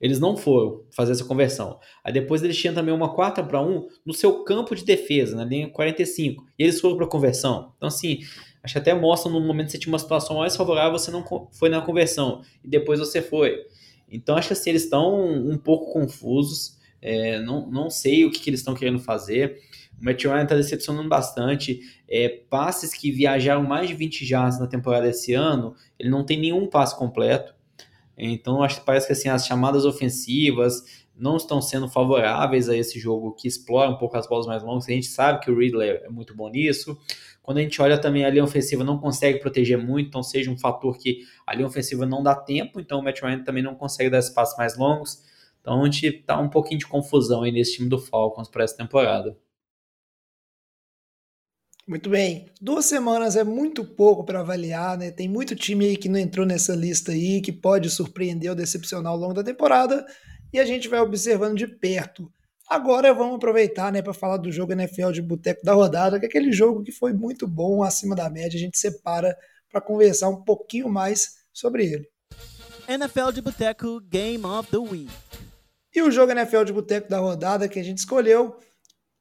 Eles não foram fazer essa conversão. Aí depois eles tinham também uma quarta para um no seu campo de defesa, na linha 45. E eles foram para conversão. Então, assim, acho que até mostra no momento que você tinha uma situação mais favorável, você não foi na conversão. E depois você foi. Então, acho que assim, eles estão um pouco confusos. É, não, não sei o que, que eles estão querendo fazer. O Matt Ryan está decepcionando bastante. É, passes que viajaram mais de 20 jardas na temporada esse ano, ele não tem nenhum passe completo. Então, acho que parece que assim, as chamadas ofensivas não estão sendo favoráveis a esse jogo que explora um pouco as bolas mais longas. A gente sabe que o Ridley é muito bom nisso. Quando a gente olha também a linha ofensiva não consegue proteger muito, então seja um fator que a linha ofensiva não dá tempo, então o Matt Ryan também não consegue dar espaços mais longos. Então a gente tá um pouquinho de confusão aí nesse time do Falcons para essa temporada. Muito bem. Duas semanas é muito pouco para avaliar, né? Tem muito time aí que não entrou nessa lista aí, que pode surpreender ou decepcionar ao longo da temporada, e a gente vai observando de perto. Agora vamos aproveitar, né, para falar do jogo NFL de boteco da rodada, que é aquele jogo que foi muito bom, acima da média. A gente separa para conversar um pouquinho mais sobre ele. NFL de boteco Game of the Week. E o jogo NFL de boteco da rodada que a gente escolheu,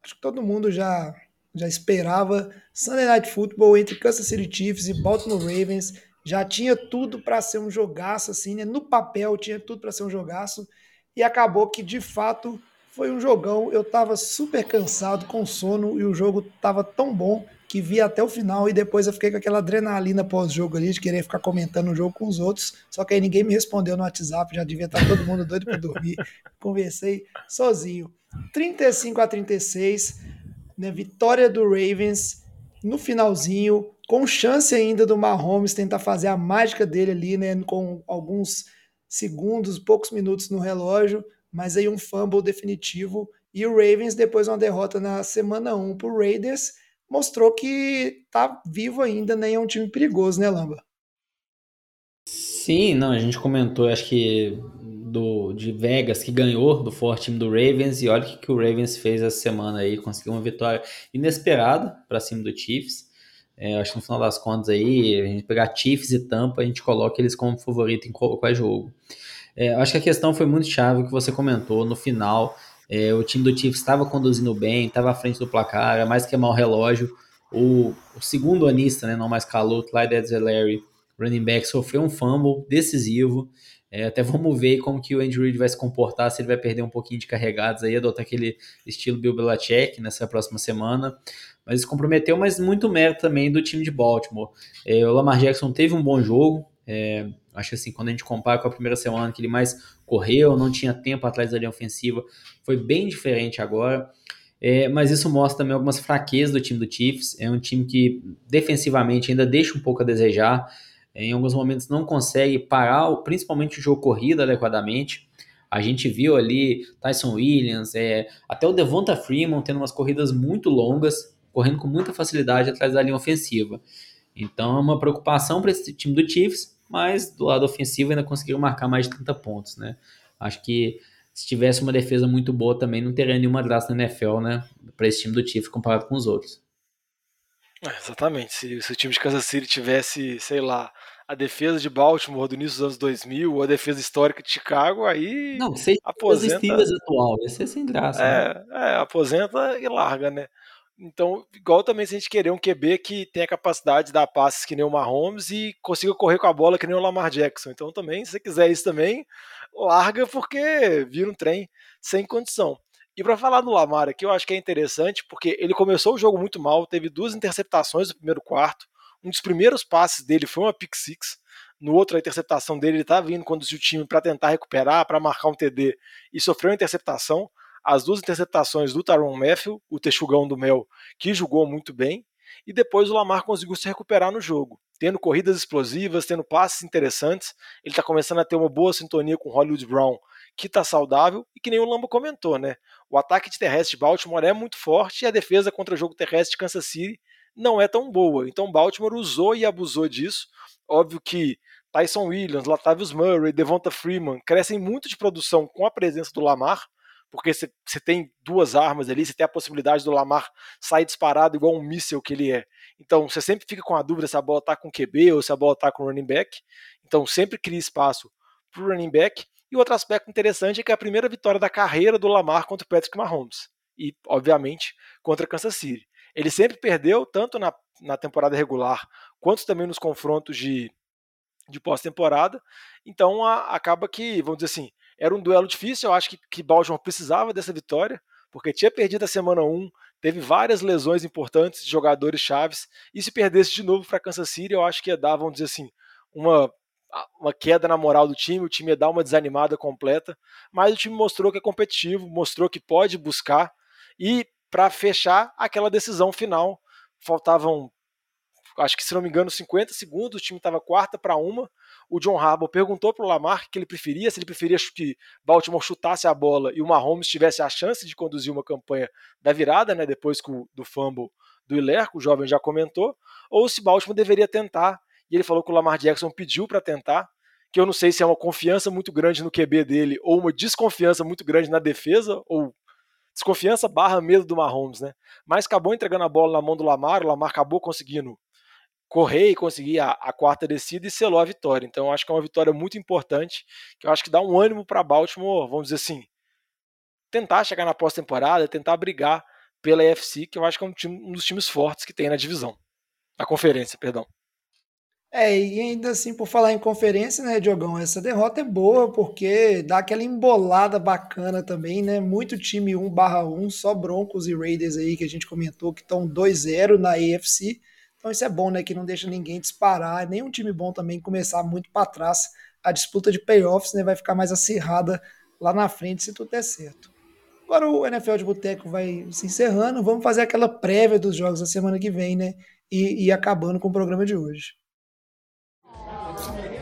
acho que todo mundo já já esperava Sunday Night Football entre Kansas City Chiefs e Baltimore Ravens. Já tinha tudo para ser um jogaço, assim, né? No papel tinha tudo para ser um jogaço. E acabou que, de fato, foi um jogão. Eu tava super cansado, com sono, e o jogo tava tão bom que vi até o final. E depois eu fiquei com aquela adrenalina pós-jogo ali, de querer ficar comentando o jogo com os outros. Só que aí ninguém me respondeu no WhatsApp, já devia estar todo mundo doido para dormir. Conversei sozinho. 35 a 36 né, vitória do Ravens no finalzinho, com chance ainda do Mahomes tentar fazer a mágica dele ali, né, com alguns segundos, poucos minutos no relógio, mas aí um fumble definitivo. E o Ravens, depois de uma derrota na semana 1 para o Raiders, mostrou que tá vivo ainda, né? É um time perigoso, né, Lamba? Sim, não, a gente comentou, acho que do, de Vegas que ganhou do forte time do Ravens e olha o que, que o Ravens fez essa semana aí, conseguiu uma vitória inesperada para cima do Chiefs. É, acho que no final das contas aí, a gente pegar Chiefs e Tampa, a gente coloca eles como favorito em qualquer jogo. É, acho que a questão foi muito chave que você comentou no final. É, o time do Chiefs estava conduzindo bem, estava à frente do placar, era mais queimar o relógio. O, o segundo anista, né, não mais calor, Clyde Edzelary, running back sofreu um fumble decisivo. É, até vamos ver como que o Andrew Reid vai se comportar, se ele vai perder um pouquinho de carregados aí, adotar aquele estilo Bill Belichick nessa próxima semana. Mas se comprometeu, mas muito mérito também do time de Baltimore. É, o Lamar Jackson teve um bom jogo, é, acho que assim, quando a gente compara com a primeira semana, que ele mais correu, não tinha tempo atrás da linha ofensiva, foi bem diferente agora. É, mas isso mostra também algumas fraquezas do time do Chiefs. É um time que defensivamente ainda deixa um pouco a desejar. Em alguns momentos não consegue parar, principalmente o jogo corrido adequadamente. A gente viu ali Tyson Williams, é, até o Devonta Freeman tendo umas corridas muito longas, correndo com muita facilidade atrás da linha ofensiva. Então é uma preocupação para esse time do Chiefs, mas do lado ofensivo ainda conseguiram marcar mais de 30 pontos, né? Acho que se tivesse uma defesa muito boa também não teria nenhuma graça na NFL, né? Para esse time do Chiefs comparado com os outros. É, exatamente. Se, se, o time de Kansas City tivesse, sei lá, a defesa de Baltimore do início dos anos 2000 ou a defesa histórica de Chicago, aí não, se aposenta. Steelers atual, ia ser sem graça. É, né? é, aposenta e larga, né? Então, igual também se a gente querer um QB que tenha capacidade de dar passes que nem o Mahomes e consiga correr com a bola que nem o Lamar Jackson. Então, também, se você quiser isso também, larga porque vira um trem sem condição. E para falar do Lamar aqui, eu acho que é interessante porque ele começou o jogo muito mal, teve duas interceptações no primeiro quarto. Um dos primeiros passes dele foi uma pick six. No outro, a interceptação dele, ele estava vindo conduzir o time para tentar recuperar, para marcar um TD e sofreu uma interceptação as duas interceptações do Taron Matthew, o texugão do Mel, que jogou muito bem, e depois o Lamar conseguiu se recuperar no jogo, tendo corridas explosivas, tendo passes interessantes. Ele está começando a ter uma boa sintonia com Hollywood Brown, que está saudável, e que nem o Lambo comentou, né? O ataque de terrestre de Baltimore é muito forte e a defesa contra o jogo terrestre de Kansas City não é tão boa. Então Baltimore usou e abusou disso. Óbvio que Tyson Williams, Latavius Murray, Devonta Freeman crescem muito de produção com a presença do Lamar, porque você tem duas armas ali, você tem a possibilidade do Lamar sair disparado igual um míssel que ele é. Então você sempre fica com a dúvida se a bola está com QB ou se a bola está com running back. Então sempre cria espaço para o running back. E outro aspecto interessante é que é a primeira vitória da carreira do Lamar contra o Patrick Mahomes. E, obviamente, contra Kansas City. Ele sempre perdeu, tanto na, na temporada regular, quanto também nos confrontos de, de pós-temporada. Então a, acaba que, vamos dizer assim, era um duelo difícil, eu acho que, que Baltimore precisava dessa vitória, porque tinha perdido a semana 1, teve várias lesões importantes de jogadores chaves, e se perdesse de novo para Kansas City, eu acho que ia dar, vamos dizer assim, uma, uma queda na moral do time, o time ia dar uma desanimada completa, mas o time mostrou que é competitivo, mostrou que pode buscar, e para fechar aquela decisão final, faltavam acho que se não me engano, 50 segundos, o time estava quarta para uma. O John Harbaugh perguntou para o Lamar que ele preferia, se ele preferia que Baltimore chutasse a bola e o Mahomes tivesse a chance de conduzir uma campanha da virada, né, depois do fumble do Hiler, o jovem já comentou, ou se Baltimore deveria tentar. E ele falou que o Lamar Jackson pediu para tentar, que eu não sei se é uma confiança muito grande no QB dele ou uma desconfiança muito grande na defesa, ou desconfiança barra medo do Mahomes, né? Mas acabou entregando a bola na mão do Lamar, o Lamar acabou conseguindo correr e conseguir a, a, quarta descida e selou a vitória. Então, acho que é uma vitória muito importante, que eu acho que dá um ânimo para Baltimore, vamos dizer assim, tentar chegar na pós-temporada, tentar brigar pela AFC, que eu acho que é um, time, um, dos times fortes que tem na divisão, na conferência, perdão. É, e ainda assim, por falar em conferência, né, Diogão, essa derrota é boa porque dá aquela embolada bacana também, né? Muito time 1 barra 1, só Broncos e Raiders aí que a gente comentou que estão 2-0 na AFC. Então isso é bom, né? Que não deixa ninguém disparar, nem um time bom também começar muito para trás. A disputa de playoffs né, vai ficar mais acirrada lá na frente se tudo der certo. Agora o NFL de Boteco vai se encerrando. Vamos fazer aquela prévia dos jogos da semana que vem, né? E, e acabando com o programa de hoje.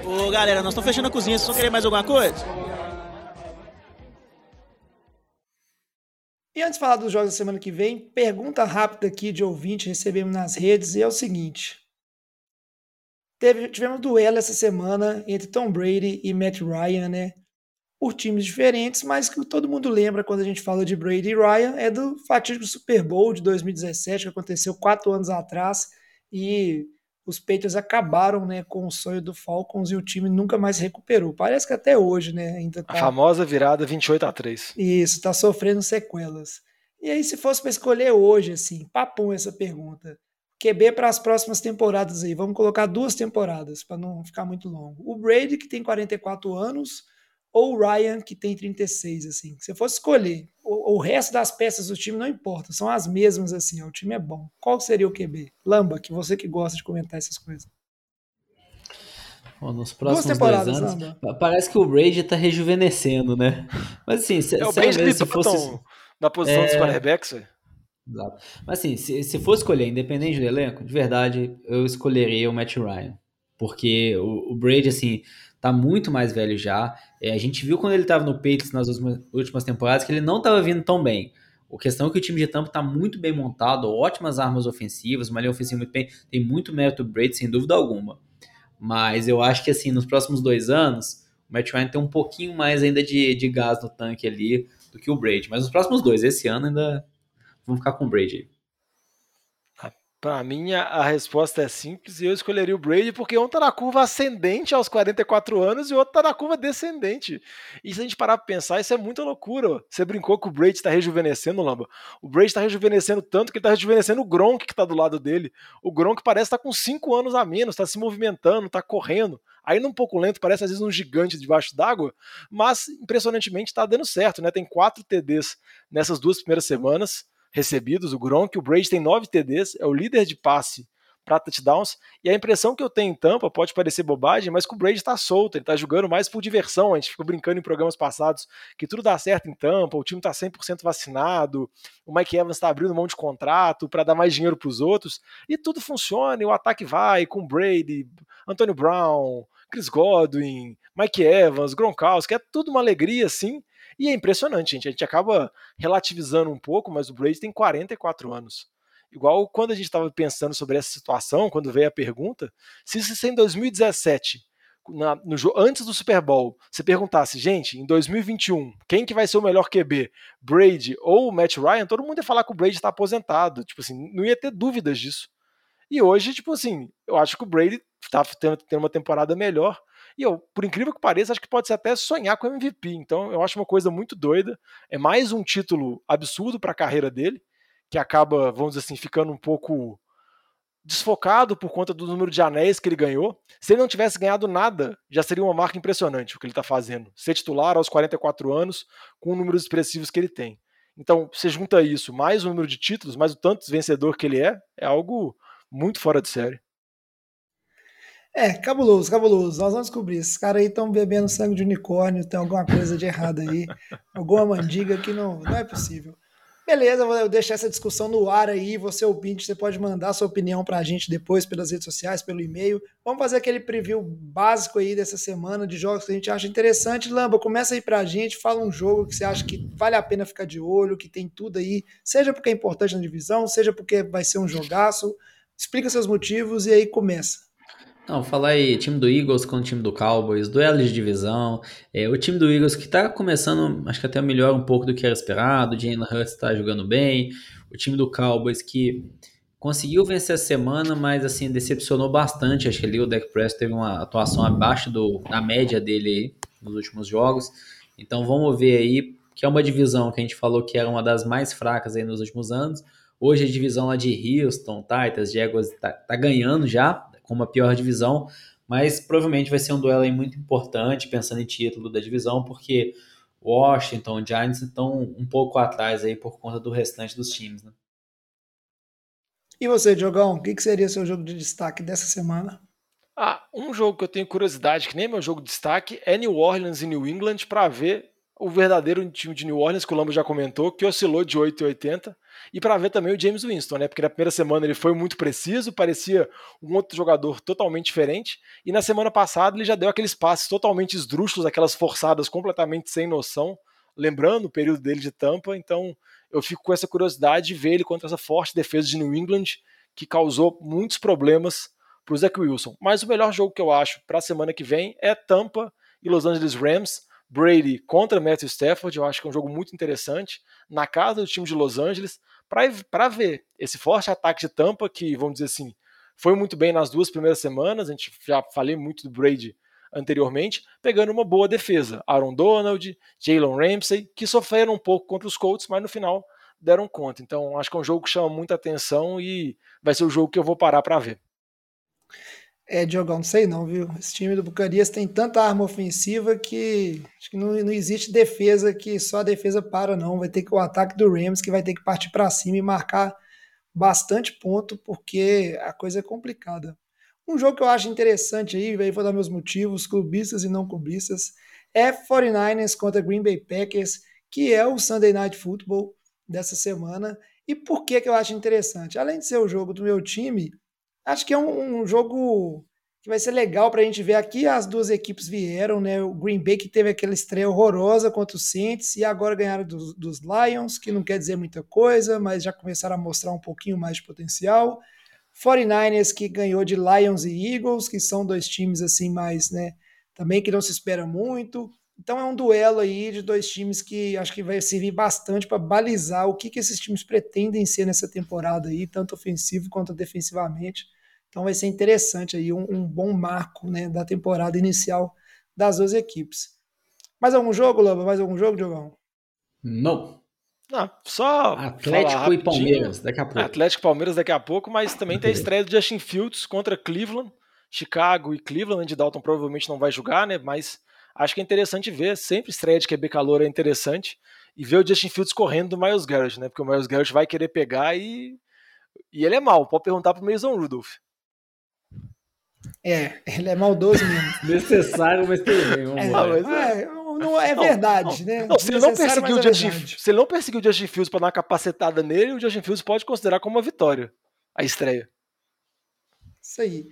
Ô galera, nós estamos fechando a cozinha. Vocês vão querer mais alguma coisa? E antes de falar dos jogos da semana que vem, pergunta rápida aqui de ouvinte, recebemos nas redes, e é o seguinte. Teve, tivemos duelo essa semana entre Tom Brady e Matt Ryan, né? Por times diferentes, mas que todo mundo lembra quando a gente fala de Brady e Ryan é do fatídico Super Bowl de 2017, que aconteceu quatro anos atrás, e os Patriots acabaram né, com o sonho do Falcons e o time nunca mais recuperou. Parece que até hoje, né? Ainda tá... A famosa virada 28 a 3. Isso, tá sofrendo sequelas. E aí, se fosse para escolher hoje, assim, papum essa pergunta, QB para as próximas temporadas aí. Vamos colocar duas temporadas para não ficar muito longo. O Brady, que tem 44 anos, ou o Ryan, que tem 36, assim. Se você fosse escolher, o, o, resto das peças do time não importa, são as mesmas, assim, o time é bom. Qual seria o QB? Lamba, que você que gosta de comentar essas coisas. Bom, nos próximos dois anos, Lamba. parece que o Brady está rejuvenescendo, né? Mas assim, se, é, o Brady se fosse... na posição é... dos quarterbacks, velho. Exato. Mas assim, se, se for escolher, independente do elenco, de verdade, eu escolheria o Matt Ryan. Porque o, o Brady, assim, tá muito mais velho já. É, a gente viu quando ele tava no Patriots nas últimas, últimas temporadas que ele não tava vindo tão bem. A questão é que o time de Tampa tá muito bem montado, ótimas armas ofensivas, uma linha ofensiva muito bem, tem muito mérito do Brady, sem dúvida alguma. Mas eu acho que, assim, nos próximos dois anos, o Matt Ryan tem um pouquinho mais ainda de, de gás no tanque ali do que o Brady. Mas nos próximos dois, esse ano ainda Vamos ficar com o Brady. Para mim, a resposta é simples e eu escolheria o Brady porque um tá na curva ascendente aos 44 anos e o outro tá na curva descendente. E se a gente parar pra pensar, isso é muita loucura. Você brincou que o Brady tá rejuvenescendo, Lamba. O Brady tá rejuvenescendo tanto que ele tá rejuvenescendo o Gronk que tá do lado dele. O Gronk parece estar tá com 5 anos a menos, tá se movimentando, tá correndo. Ainda um pouco lento, parece às vezes um gigante debaixo d'água, mas impressionantemente tá dando certo, né? Tem 4 TDs nessas duas primeiras semanas recebidos, o Gronk, o Brady tem 9 TDs, é o líder de passe para touchdowns, e a impressão que eu tenho em Tampa pode parecer bobagem, mas que o Brady está solto, ele está jogando mais por diversão, a gente ficou brincando em programas passados que tudo dá certo em Tampa, o time está 100% vacinado, o Mike Evans está abrindo mão de contrato para dar mais dinheiro para os outros, e tudo funciona, e o ataque vai com Brady, Antonio Brown, Chris Godwin, Mike Evans, Gronkowski, é tudo uma alegria, sim, e é impressionante, gente. A gente acaba relativizando um pouco, mas o Brady tem 44 anos. Igual quando a gente estava pensando sobre essa situação, quando veio a pergunta, se isso em 2017, na, no, antes do Super Bowl, você perguntasse, gente, em 2021, quem que vai ser o melhor QB? Brady ou Matt Ryan? Todo mundo ia falar que o Brady está aposentado. Tipo assim, não ia ter dúvidas disso. E hoje, tipo assim, eu acho que o Brady está tendo uma temporada melhor. E eu, por incrível que pareça, acho que pode ser até sonhar com MVP. Então, eu acho uma coisa muito doida. É mais um título absurdo para a carreira dele, que acaba, vamos dizer assim, ficando um pouco desfocado por conta do número de anéis que ele ganhou. Se ele não tivesse ganhado nada, já seria uma marca impressionante o que ele está fazendo. Ser titular aos 44 anos, com números expressivos que ele tem. Então, você junta isso, mais o número de títulos, mais o tanto vencedor que ele é, é algo muito fora de série. É, cabuloso, cabuloso. Nós vamos descobrir. Esses caras aí estão bebendo sangue de unicórnio, tem alguma coisa de errado aí, alguma mandiga que não, não é possível. Beleza, vou deixar essa discussão no ar aí. Você, ouvinte, você pode mandar sua opinião para a gente depois pelas redes sociais, pelo e-mail. Vamos fazer aquele preview básico aí dessa semana de jogos que a gente acha interessante. Lamba, começa aí para a gente, fala um jogo que você acha que vale a pena ficar de olho, que tem tudo aí, seja porque é importante na divisão, seja porque vai ser um jogaço. Explica seus motivos e aí começa. Não, falar aí, time do Eagles com o time do Cowboys, duelo de divisão. É, o time do Eagles que tá começando, acho que até melhor um pouco do que era esperado. O Jalen Hurts tá jogando bem. O time do Cowboys que conseguiu vencer a semana, mas assim, decepcionou bastante. Acho que ali o Dak Prescott teve uma atuação abaixo do, da média dele nos últimos jogos. Então vamos ver aí, que é uma divisão que a gente falou que era uma das mais fracas aí nos últimos anos. Hoje a divisão lá de Houston, Titans, Jaguars tá, tá ganhando já, com uma pior divisão, mas provavelmente vai ser um duelo aí muito importante, pensando em título da divisão, porque Washington, Giants estão um pouco atrás aí por conta do restante dos times, né? E você, Diogão, o que, que seria seu jogo de destaque dessa semana? Ah, um jogo que eu tenho curiosidade, que nem meu jogo de destaque, é New Orleans e New England, para ver o verdadeiro time de New Orleans, que o Lambo já comentou, que oscilou de 8,80 e para ver também o James Winston, né? Porque na primeira semana ele foi muito preciso, parecia um outro jogador totalmente diferente, e na semana passada ele já deu aqueles passes totalmente esdrúxulos, aquelas forçadas completamente sem noção, lembrando o período dele de tampa, então eu fico com essa curiosidade de ver ele contra essa forte defesa de New England, que causou muitos problemas para o Zach Wilson. Mas o melhor jogo que eu acho para a semana que vem é Tampa e Los Angeles Rams. Brady contra Matthew Stafford, eu acho que é um jogo muito interessante, na casa do time de Los Angeles, para ver esse forte ataque de Tampa, que, vamos dizer assim, foi muito bem nas duas primeiras semanas, a gente já falei muito do Brady anteriormente, pegando uma boa defesa. Aaron Donald, Jalen Ramsey, que sofreram um pouco contra os Colts, mas no final deram conta. Então, acho que é um jogo que chama muita atenção e vai ser o jogo que eu vou parar para ver. É, Diogão, não sei não, viu? Esse time do Bucarias tem tanta arma ofensiva que acho que não, não existe defesa que só a defesa para, não. Vai ter que o ataque do Rams que vai ter que partir para cima e marcar bastante ponto, porque a coisa é complicada. Um jogo que eu acho interessante aí, aí vou dar meus motivos, clubistas e não clubistas, é 49ers contra Green Bay Packers, que é o Sunday Night Football dessa semana. E por que, que eu acho interessante? Além de ser o jogo do meu time, acho que é um, um jogo que vai ser legal para a gente ver aqui. As duas equipes vieram, né? O Green Bay que teve aquela estreia horrorosa contra o Saints e agora ganharam dos, dos Lions, que não quer dizer muita coisa, mas já começaram a mostrar um pouquinho mais de potencial. 49ers que ganhou de Lions e Eagles, que são dois times assim mais, né? Também que não se espera muito. Então é um duelo aí de dois times que acho que vai servir bastante para balizar o que, que esses times pretendem ser nessa temporada aí, tanto ofensivo quanto defensivamente. Então vai ser interessante aí, um, um bom marco né, da temporada inicial das duas equipes. Mais algum jogo, Lamba? Mais algum jogo, Diogão? Não. Não, só Atlético e Palmeiras daqui a pouco. Atlético e Palmeiras daqui a pouco, mas também tem a estreia do Justin Fields contra Cleveland. Chicago e Cleveland, de Dalton provavelmente não vai jogar, né? Mas acho que é interessante ver. Sempre estreia de QB calor é interessante. E ver o Justin Fields correndo do Miles Garrett, né? Porque o Miles Garrett vai querer pegar e. E ele é mal. Pode perguntar pro Mason Rudolph. É, ele é maldoso mesmo. Necessário, mas bem. Vamos é, lá. é, não é verdade, não, né? Não, se, ele não perseguiu o é Justin, se ele não perseguiu o Justin Fields para dar uma capacetada nele, o Justin Fields pode considerar como uma vitória a estreia. Isso aí.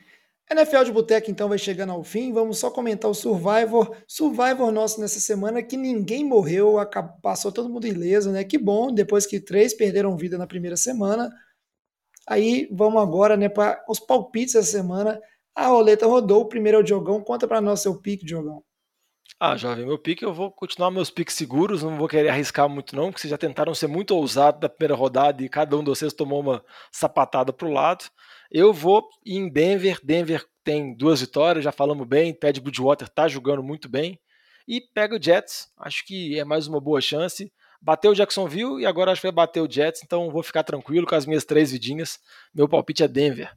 NFL de Boteco então vai chegando ao fim. Vamos só comentar o Survivor. Survivor nosso nessa semana que ninguém morreu, passou todo mundo ileso, né? Que bom, depois que três perderam vida na primeira semana. Aí vamos agora, né, para os palpites da semana. A roleta rodou, o primeiro é o Diogão. Conta para nós seu pique, Diogão. Ah, jovem, meu pique, eu vou continuar meus piques seguros, não vou querer arriscar muito não, porque vocês já tentaram ser muito ousados da primeira rodada e cada um de vocês tomou uma sapatada pro lado. Eu vou em Denver. Denver tem duas vitórias, já falamos bem. Ted Bridgewater está jogando muito bem. E pega o Jets. Acho que é mais uma boa chance. Bateu o Jacksonville e agora acho que vai bater o Jets. Então vou ficar tranquilo com as minhas três vidinhas. Meu palpite é Denver.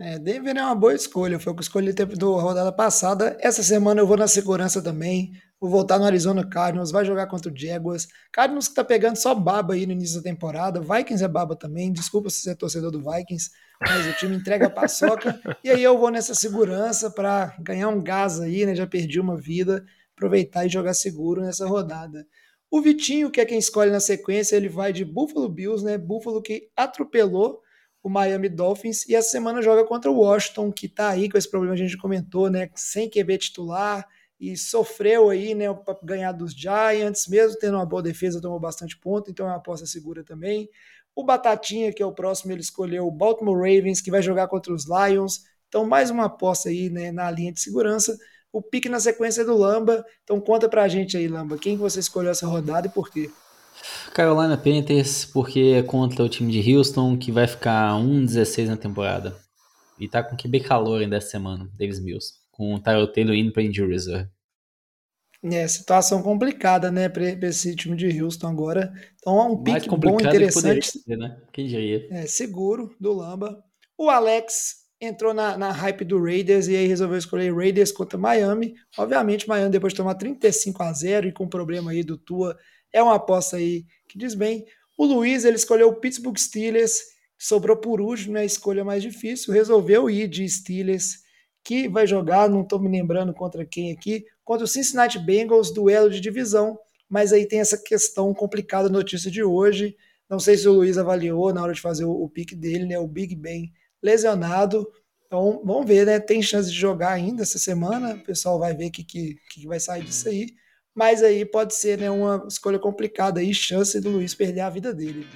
É, Denver é uma boa escolha, foi o que escolhi tempo da rodada passada. Essa semana eu vou na segurança também. Vou voltar no Arizona Cardinals, vai jogar contra o Jaguars. Cardinals que tá pegando só baba aí no início da temporada. Vikings é baba também. Desculpa se você é torcedor do Vikings, mas o time entrega a paçoca. e aí eu vou nessa segurança para ganhar um gás aí, né? Já perdi uma vida, aproveitar e jogar seguro nessa rodada. O Vitinho, que é quem escolhe na sequência, ele vai de Buffalo Bills, né? Buffalo que atropelou o Miami Dolphins e essa semana joga contra o Washington, que está aí com esse problema que a gente comentou, né? Sem QB titular e sofreu aí, né, para ganhar dos Giants, mesmo tendo uma boa defesa, tomou bastante ponto, então é uma aposta segura também. O Batatinha, que é o próximo, ele escolheu o Baltimore Ravens, que vai jogar contra os Lions. Então, mais uma aposta aí né, na linha de segurança. O pique na sequência é do Lamba. Então, conta pra gente aí, Lamba, quem você escolheu essa rodada e por quê? Carolina Panthers, porque é contra o time de Houston, que vai ficar 1-16 na temporada. E tá com QB calor ainda essa semana, Davis Mills. Com o Tyrell Taylor indo pra injury reserve. É, situação complicada, né, para esse time de Houston agora. Então é um pique bom, interessante. Ser, né? Quem diria? É, seguro, do Lamba. O Alex entrou na, na hype do Raiders e aí resolveu escolher Raiders contra Miami. Obviamente, Miami depois de tomar 35 a 0 e com o problema aí do Tua é uma aposta aí que diz bem. O Luiz, ele escolheu o Pittsburgh Steelers, sobrou por último, né, a escolha mais difícil, resolveu ir de Steelers, que vai jogar, não estou me lembrando contra quem aqui, contra o Cincinnati Bengals, duelo de divisão, mas aí tem essa questão complicada, notícia de hoje, não sei se o Luiz avaliou na hora de fazer o, o pique dele, né, o Big Ben lesionado, então vamos ver, né, tem chance de jogar ainda essa semana, o pessoal vai ver o que, que, que vai sair disso aí, mas aí pode ser né, uma escolha complicada aí, chance do Luiz perder a vida dele.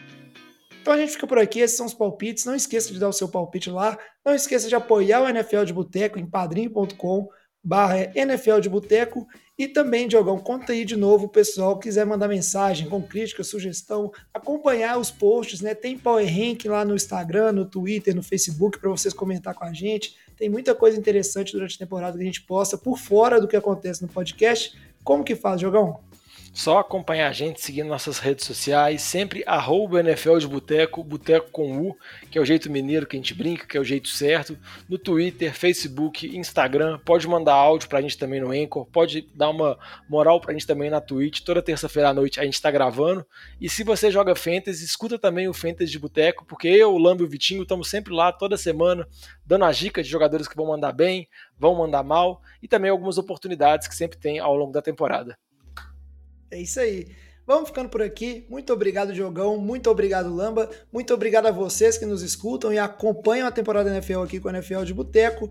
Então a gente fica por aqui, esses são os palpites. Não esqueça de dar o seu palpite lá. Não esqueça de apoiar o NFL de Boteco em padrim.com barra NFL de Boteco e também, Diogão, conta aí de novo o pessoal quiser mandar mensagem com crítica, sugestão, acompanhar os posts, né? Tem Power Rank lá no Instagram, no Twitter, no Facebook para vocês comentar com a gente. Tem muita coisa interessante durante a temporada que a gente posta por fora do que acontece no podcast como que faz, Jogão? Só acompanhar a gente seguindo nossas redes sociais, sempre arroba NFL de Boteco, Boteco com U, que é o jeito mineiro que a gente brinca, que é o jeito certo. No Twitter, Facebook, Instagram, pode mandar áudio pra gente também no Anchor, pode dar uma moral pra gente também na Twitch. Toda terça-feira à noite a gente tá gravando. E se você joga Fantasy, escuta também o Fantasy de Boteco, porque eu, o Lambo e o Vitinho estamos sempre lá toda semana, dando as dicas de jogadores que vão mandar bem, vão mandar mal, e também algumas oportunidades que sempre tem ao longo da temporada. É isso aí. Vamos ficando por aqui. Muito obrigado, Diogão. Muito obrigado, Lamba. Muito obrigado a vocês que nos escutam e acompanham a temporada da NFL aqui com a NFL de Boteco.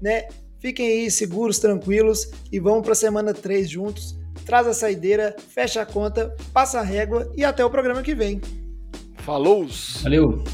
Né? Fiquem aí seguros, tranquilos e vamos para a semana 3 juntos. Traz a saideira, fecha a conta, passa a régua e até o programa que vem. Falou! Valeu!